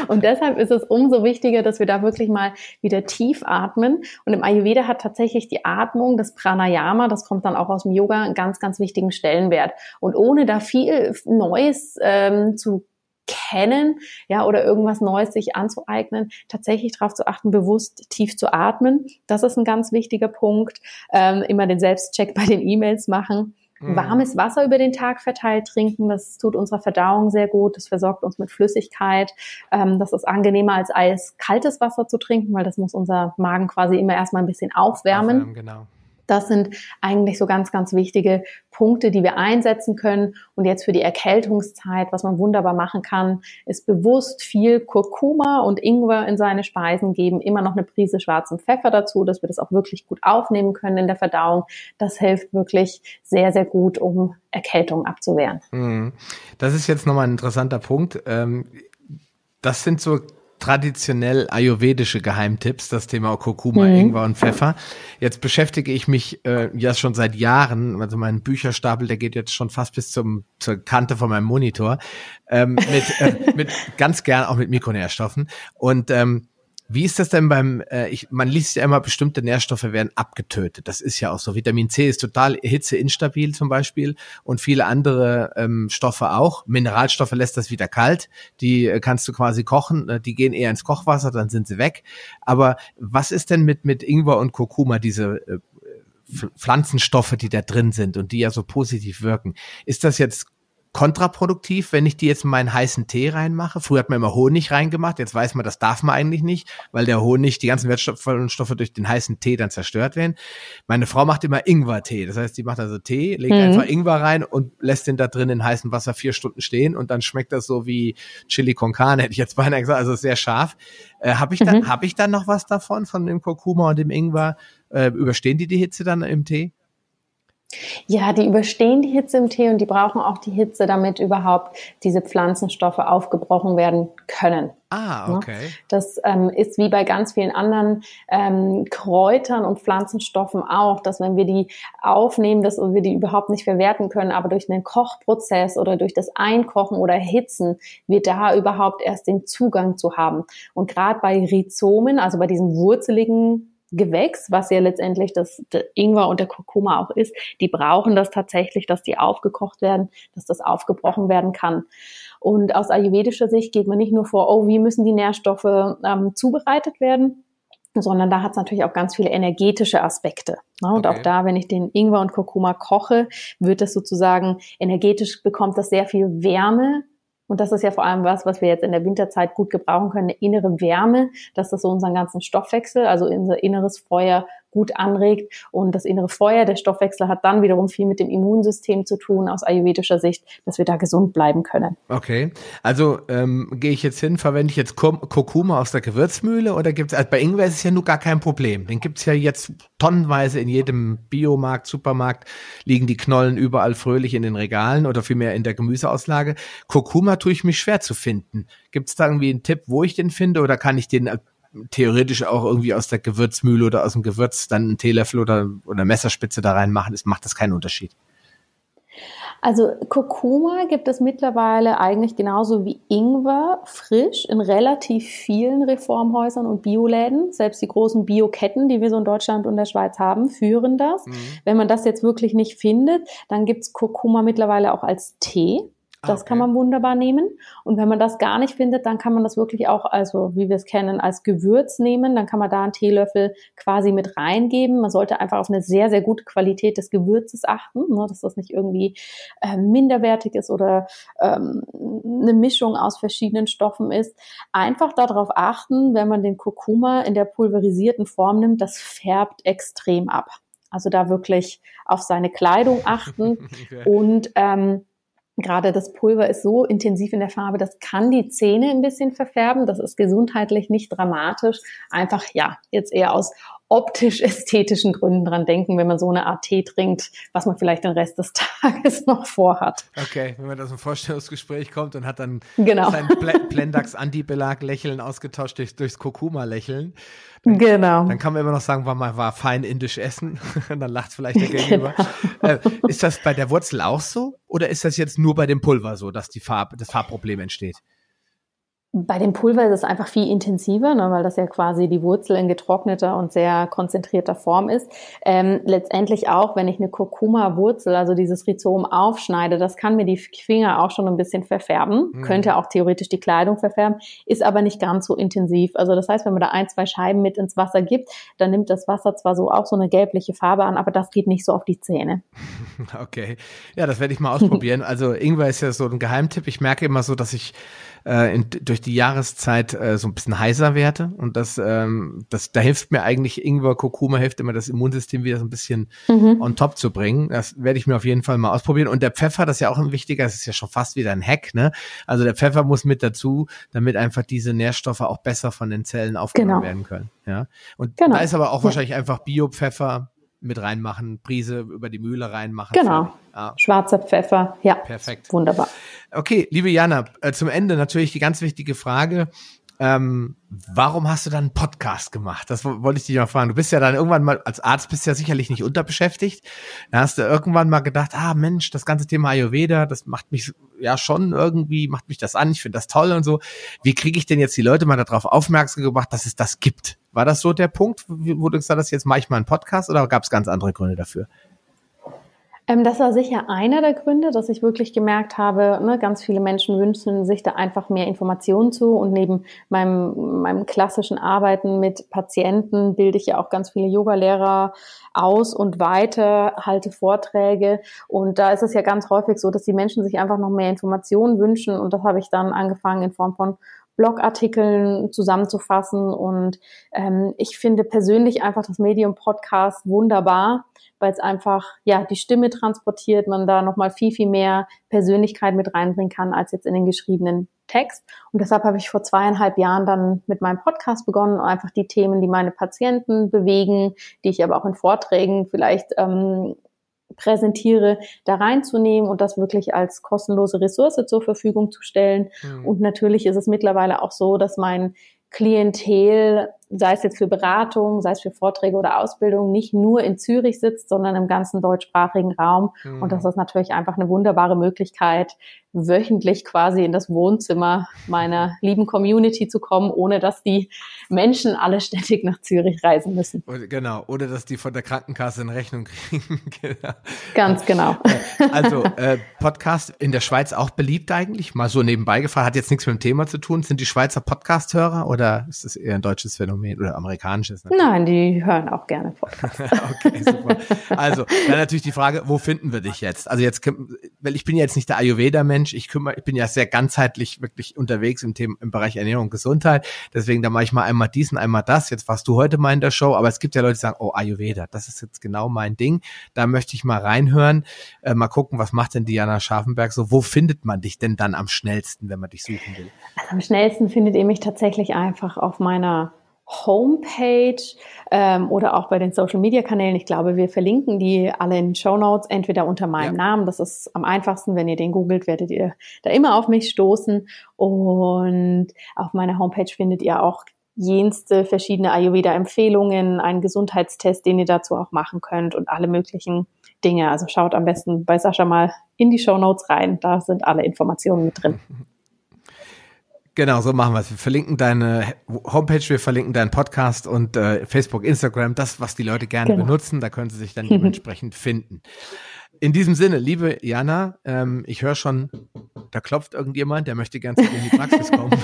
S2: Und deshalb ist es umso wichtiger, dass wir da wirklich mal wieder tief atmen. Und im Ayurveda hat tatsächlich die Atmung, das Pranayama, das kommt dann auch aus dem Yoga, einen ganz, ganz wichtigen Stellenwert. Und ohne da viel Neues ähm, zu kennen, ja, oder irgendwas Neues sich anzueignen, tatsächlich darauf zu achten, bewusst tief zu atmen. Das ist ein ganz wichtiger Punkt. Ähm, immer den Selbstcheck bei den E-Mails machen. Mhm. Warmes Wasser über den Tag verteilt trinken, das tut unserer Verdauung sehr gut, das versorgt uns mit Flüssigkeit. Ähm, das ist angenehmer als eiskaltes Wasser zu trinken, weil das muss unser Magen quasi immer erstmal ein bisschen aufwärmen. aufwärmen genau. Das sind eigentlich so ganz, ganz wichtige Punkte, die wir einsetzen können. Und jetzt für die Erkältungszeit, was man wunderbar machen kann, ist bewusst viel Kurkuma und Ingwer in seine Speisen geben, immer noch eine Prise schwarzen Pfeffer dazu, dass wir das auch wirklich gut aufnehmen können in der Verdauung. Das hilft wirklich sehr, sehr gut, um Erkältung abzuwehren.
S1: Mhm. Das ist jetzt nochmal ein interessanter Punkt. Ähm, das sind so traditionell ayurvedische Geheimtipps, das Thema Kurkuma, mhm. Ingwer und Pfeffer. Jetzt beschäftige ich mich äh, ja schon seit Jahren, also mein Bücherstapel, der geht jetzt schon fast bis zum zur Kante von meinem Monitor, ähm, mit, äh, mit ganz gern auch mit Mikronährstoffen und ähm, wie ist das denn beim, äh, ich, man liest ja immer, bestimmte Nährstoffe werden abgetötet. Das ist ja auch so. Vitamin C ist total hitzeinstabil zum Beispiel und viele andere ähm, Stoffe auch. Mineralstoffe lässt das wieder kalt. Die äh, kannst du quasi kochen. Äh, die gehen eher ins Kochwasser, dann sind sie weg. Aber was ist denn mit, mit Ingwer und Kurkuma, diese äh, Pflanzenstoffe, die da drin sind und die ja so positiv wirken? Ist das jetzt kontraproduktiv, wenn ich die jetzt in meinen heißen Tee reinmache. Früher hat man immer Honig reingemacht, jetzt weiß man, das darf man eigentlich nicht, weil der Honig, die ganzen Wertstoffe durch den heißen Tee dann zerstört werden. Meine Frau macht immer Ingwer-Tee, das heißt, die macht also Tee, legt mhm. einfach Ingwer rein und lässt den da drin in heißem Wasser vier Stunden stehen und dann schmeckt das so wie Chili con Carne, hätte ich jetzt beinahe gesagt, also sehr scharf. Äh, habe ich, dann, mhm. hab ich dann noch was davon, von dem Kurkuma und dem Ingwer? Äh, überstehen die die Hitze dann im Tee?
S2: Ja, die überstehen die Hitze im Tee und die brauchen auch die Hitze, damit überhaupt diese Pflanzenstoffe aufgebrochen werden können.
S1: Ah, okay.
S2: Das ähm, ist wie bei ganz vielen anderen ähm, Kräutern und Pflanzenstoffen auch, dass wenn wir die aufnehmen, dass wir die überhaupt nicht verwerten können, aber durch einen Kochprozess oder durch das Einkochen oder Hitzen wir da überhaupt erst den Zugang zu haben. Und gerade bei Rhizomen, also bei diesen wurzeligen Gewächs, was ja letztendlich das Ingwer und der Kurkuma auch ist, die brauchen das tatsächlich, dass die aufgekocht werden, dass das aufgebrochen werden kann. Und aus ayurvedischer Sicht geht man nicht nur vor, oh, wie müssen die Nährstoffe ähm, zubereitet werden, sondern da hat es natürlich auch ganz viele energetische Aspekte. Ne? Und okay. auch da, wenn ich den Ingwer und Kurkuma koche, wird das sozusagen energetisch bekommt das sehr viel Wärme und das ist ja vor allem was, was wir jetzt in der Winterzeit gut gebrauchen können, eine innere Wärme, dass das so unseren ganzen Stoffwechsel, also unser inneres Feuer gut anregt. Und das innere Feuer, der Stoffwechsel hat dann wiederum viel mit dem Immunsystem zu tun aus ayurvedischer Sicht, dass wir da gesund bleiben können.
S1: Okay, also ähm, gehe ich jetzt hin, verwende ich jetzt Kurkuma aus der Gewürzmühle oder gibt es, also bei Ingwer ist es ja nur gar kein Problem. Den gibt es ja jetzt tonnenweise in jedem Biomarkt, Supermarkt, liegen die Knollen überall fröhlich in den Regalen oder vielmehr in der Gemüseauslage. Kurkuma tue ich mich schwer zu finden. Gibt es da irgendwie einen Tipp, wo ich den finde oder kann ich den theoretisch auch irgendwie aus der Gewürzmühle oder aus dem Gewürz dann einen Teelöffel oder, oder Messerspitze da reinmachen, es macht das keinen Unterschied.
S2: Also Kurkuma gibt es mittlerweile eigentlich genauso wie Ingwer frisch in relativ vielen Reformhäusern und Bioläden. Selbst die großen Bioketten, die wir so in Deutschland und der Schweiz haben, führen das. Mhm. Wenn man das jetzt wirklich nicht findet, dann gibt's Kurkuma mittlerweile auch als Tee. Das okay. kann man wunderbar nehmen. Und wenn man das gar nicht findet, dann kann man das wirklich auch, also wie wir es kennen, als Gewürz nehmen. Dann kann man da einen Teelöffel quasi mit reingeben. Man sollte einfach auf eine sehr, sehr gute Qualität des Gewürzes achten, ne, dass das nicht irgendwie ähm, minderwertig ist oder ähm, eine Mischung aus verschiedenen Stoffen ist. Einfach darauf achten, wenn man den Kurkuma in der pulverisierten Form nimmt, das färbt extrem ab. Also da wirklich auf seine Kleidung achten okay. und ähm, Gerade das Pulver ist so intensiv in der Farbe, das kann die Zähne ein bisschen verfärben. Das ist gesundheitlich nicht dramatisch. Einfach, ja, jetzt eher aus optisch-ästhetischen Gründen dran denken, wenn man so eine Art Tee trinkt, was man vielleicht den Rest des Tages noch vorhat.
S1: Okay, wenn man aus einem Vorstellungsgespräch kommt und hat dann
S2: genau.
S1: sein Plendax-Anti-Belag-Lächeln ausgetauscht durch, durchs Kurkuma-Lächeln.
S2: Genau.
S1: Dann kann man immer noch sagen, war mal war fein indisch essen. und dann lacht vielleicht der Gegenüber. Genau. Äh, ist das bei der Wurzel auch so? Oder ist das jetzt nur bei dem Pulver so, dass die Farb, das Farbproblem entsteht?
S2: Bei dem Pulver ist es einfach viel intensiver, ne, weil das ja quasi die Wurzel in getrockneter und sehr konzentrierter Form ist. Ähm, letztendlich auch, wenn ich eine Kurkuma-Wurzel, also dieses Rhizom aufschneide, das kann mir die Finger auch schon ein bisschen verfärben, mhm. könnte auch theoretisch die Kleidung verfärben, ist aber nicht ganz so intensiv. Also das heißt, wenn man da ein, zwei Scheiben mit ins Wasser gibt, dann nimmt das Wasser zwar so auch so eine gelbliche Farbe an, aber das geht nicht so auf die Zähne.
S1: Okay, ja, das werde ich mal ausprobieren. also Ingwer ist ja so ein Geheimtipp. Ich merke immer so, dass ich äh, in, durch die Jahreszeit äh, so ein bisschen heiser werde. Und das, ähm, das, da hilft mir eigentlich Ingwer, Kurkuma hilft immer, das Immunsystem wieder so ein bisschen mhm. on top zu bringen. Das werde ich mir auf jeden Fall mal ausprobieren. Und der Pfeffer, das ist ja auch ein wichtiger, das ist ja schon fast wieder ein Hack, ne? Also der Pfeffer muss mit dazu, damit einfach diese Nährstoffe auch besser von den Zellen aufgenommen genau. werden können. Ja. Und genau. da ist aber auch ja. wahrscheinlich einfach Bio-Pfeffer mit reinmachen, Prise über die Mühle reinmachen.
S2: Genau. Ja. Schwarzer Pfeffer, ja. Perfekt. Wunderbar.
S1: Okay, liebe Jana, äh, zum Ende natürlich die ganz wichtige Frage. Ähm, warum hast du dann einen Podcast gemacht? Das wollte ich dich mal fragen. Du bist ja dann irgendwann mal, als Arzt bist ja sicherlich nicht unterbeschäftigt. Da hast du irgendwann mal gedacht, ah Mensch, das ganze Thema Ayurveda, das macht mich ja schon irgendwie, macht mich das an, ich finde das toll und so. Wie kriege ich denn jetzt die Leute mal darauf aufmerksam gemacht, dass es das gibt? War das so der Punkt, wo du gesagt hast, jetzt mache ich mal einen Podcast oder gab es ganz andere Gründe dafür?
S2: Ähm, das war sicher einer der Gründe, dass ich wirklich gemerkt habe, ne, ganz viele Menschen wünschen sich da einfach mehr Informationen zu. Und neben meinem, meinem klassischen Arbeiten mit Patienten bilde ich ja auch ganz viele Yogalehrer aus und weiter, halte Vorträge. Und da ist es ja ganz häufig so, dass die Menschen sich einfach noch mehr Informationen wünschen. Und das habe ich dann angefangen in Form von Blogartikeln zusammenzufassen. Und ähm, ich finde persönlich einfach das Medium Podcast wunderbar, weil es einfach ja die Stimme transportiert, man da nochmal viel, viel mehr Persönlichkeit mit reinbringen kann als jetzt in den geschriebenen Text. Und deshalb habe ich vor zweieinhalb Jahren dann mit meinem Podcast begonnen, einfach die Themen, die meine Patienten bewegen, die ich aber auch in Vorträgen vielleicht ähm, präsentiere, da reinzunehmen und das wirklich als kostenlose Ressource zur Verfügung zu stellen. Mhm. Und natürlich ist es mittlerweile auch so, dass mein Klientel, sei es jetzt für Beratung, sei es für Vorträge oder Ausbildung, nicht nur in Zürich sitzt, sondern im ganzen deutschsprachigen Raum. Mhm. Und das ist natürlich einfach eine wunderbare Möglichkeit, wöchentlich quasi in das Wohnzimmer meiner lieben Community zu kommen, ohne dass die Menschen alle ständig nach Zürich reisen müssen.
S1: Genau, oder dass die von der Krankenkasse eine Rechnung kriegen.
S2: genau. Ganz genau.
S1: Also äh, Podcast in der Schweiz auch beliebt eigentlich? Mal so nebenbei gefragt, hat jetzt nichts mit dem Thema zu tun. Sind die Schweizer Podcast-Hörer oder ist das eher ein deutsches Phänomen oder amerikanisches?
S2: Natürlich? Nein, die hören auch gerne Podcasts. okay,
S1: super. Also, dann natürlich die Frage, wo finden wir dich jetzt? Also jetzt, weil ich bin jetzt nicht der Ayurveda-Mensch, ich kümmere, ich bin ja sehr ganzheitlich wirklich unterwegs im Thema, im Bereich Ernährung und Gesundheit. Deswegen, da mache ich mal einmal dies und einmal das. Jetzt warst du heute mal in der Show, aber es gibt ja Leute, die sagen, oh, Ayurveda, das ist jetzt genau mein Ding. Da möchte ich mal reinhören, äh, mal gucken, was macht denn Diana Scharfenberg so? Wo findet man dich denn dann am schnellsten, wenn man dich suchen will?
S2: Also am schnellsten findet ihr mich tatsächlich einfach auf meiner Homepage ähm, oder auch bei den Social Media Kanälen. Ich glaube, wir verlinken die alle in den Show Notes, entweder unter meinem ja. Namen, das ist am einfachsten, wenn ihr den googelt, werdet ihr da immer auf mich stoßen. Und auf meiner Homepage findet ihr auch jenste verschiedene Ayurveda-Empfehlungen, einen Gesundheitstest, den ihr dazu auch machen könnt und alle möglichen Dinge. Also schaut am besten bei Sascha mal in die Show Notes rein, da sind alle Informationen mit drin.
S1: Genau, so machen wir es. Wir verlinken deine Homepage, wir verlinken deinen Podcast und äh, Facebook, Instagram, das, was die Leute gerne genau. benutzen. Da können sie sich dann dementsprechend finden. In diesem Sinne, liebe Jana, ähm, ich höre schon, da klopft irgendjemand, der möchte ganz in die Praxis kommen.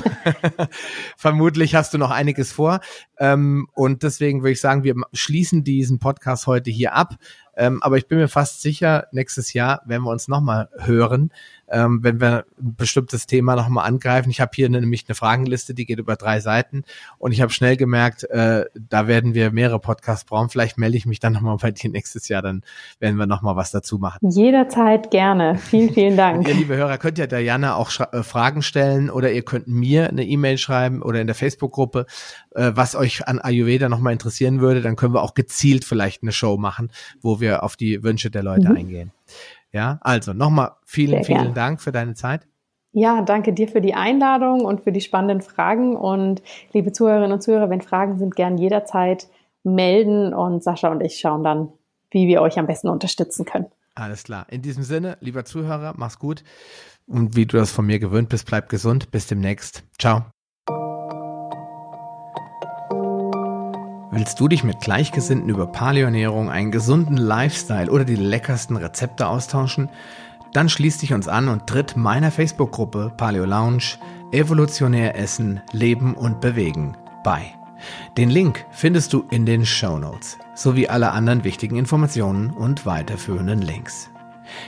S1: Vermutlich hast du noch einiges vor. Ähm, und deswegen würde ich sagen, wir schließen diesen Podcast heute hier ab. Ähm, aber ich bin mir fast sicher, nächstes Jahr werden wir uns nochmal hören, ähm, wenn wir ein bestimmtes Thema nochmal angreifen. Ich habe hier nämlich eine Fragenliste, die geht über drei Seiten und ich habe schnell gemerkt, äh, da werden wir mehrere Podcasts brauchen. Vielleicht melde ich mich dann nochmal bei dir nächstes Jahr, dann werden wir nochmal was dazu machen.
S2: Jederzeit gerne. Vielen, vielen Dank.
S1: ihr, liebe Hörer, könnt ja Diana auch äh, Fragen stellen oder ihr könnt mir eine E-Mail schreiben oder in der Facebook-Gruppe, äh, was euch an Ayurveda nochmal interessieren würde. Dann können wir auch gezielt vielleicht eine Show machen, wo wir auf die Wünsche der Leute mhm. eingehen. Ja, also nochmal vielen, vielen. Dank für deine Zeit.
S2: Ja, danke dir für die Einladung und für die spannenden Fragen. Und liebe Zuhörerinnen und Zuhörer, wenn Fragen sind, gern jederzeit melden und Sascha und ich schauen dann, wie wir euch am besten unterstützen können.
S1: Alles klar. In diesem Sinne, lieber Zuhörer, mach's gut. Und wie du das von mir gewöhnt bist, bleib gesund. Bis demnächst. Ciao. Willst du dich mit Gleichgesinnten über Paleoernährung, einen gesunden Lifestyle oder die leckersten Rezepte austauschen? Dann schließ dich uns an und tritt meiner Facebook-Gruppe Paleo Lounge Evolutionär Essen, Leben und Bewegen bei. Den Link findest du in den Show Notes sowie alle anderen wichtigen Informationen und weiterführenden Links.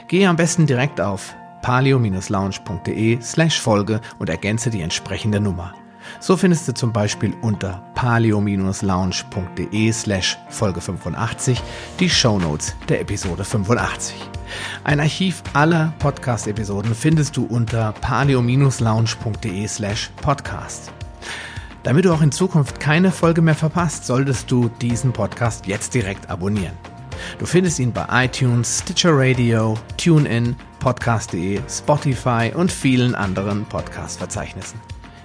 S1: Gehe am besten direkt auf paleo-lounge.de slash Folge und ergänze die entsprechende Nummer. So findest du zum Beispiel unter paleo-lounge.de slash Folge 85 die Shownotes der Episode 85. Ein Archiv aller Podcast-Episoden findest du unter paleo-lounge.de slash podcast. Damit du auch in Zukunft keine Folge mehr verpasst, solltest du diesen Podcast jetzt direkt abonnieren. Du findest ihn bei iTunes, Stitcher Radio, TuneIn, Podcast.de, Spotify und vielen anderen Podcast-Verzeichnissen.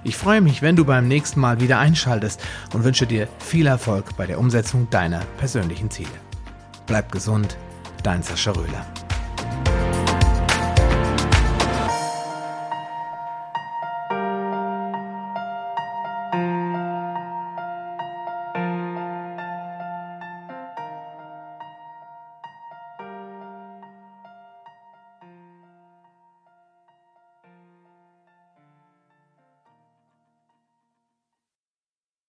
S1: Ich freue mich, wenn du beim nächsten Mal wieder einschaltest und wünsche dir viel Erfolg bei der Umsetzung deiner persönlichen Ziele. Bleib gesund, dein Sascha Röhler.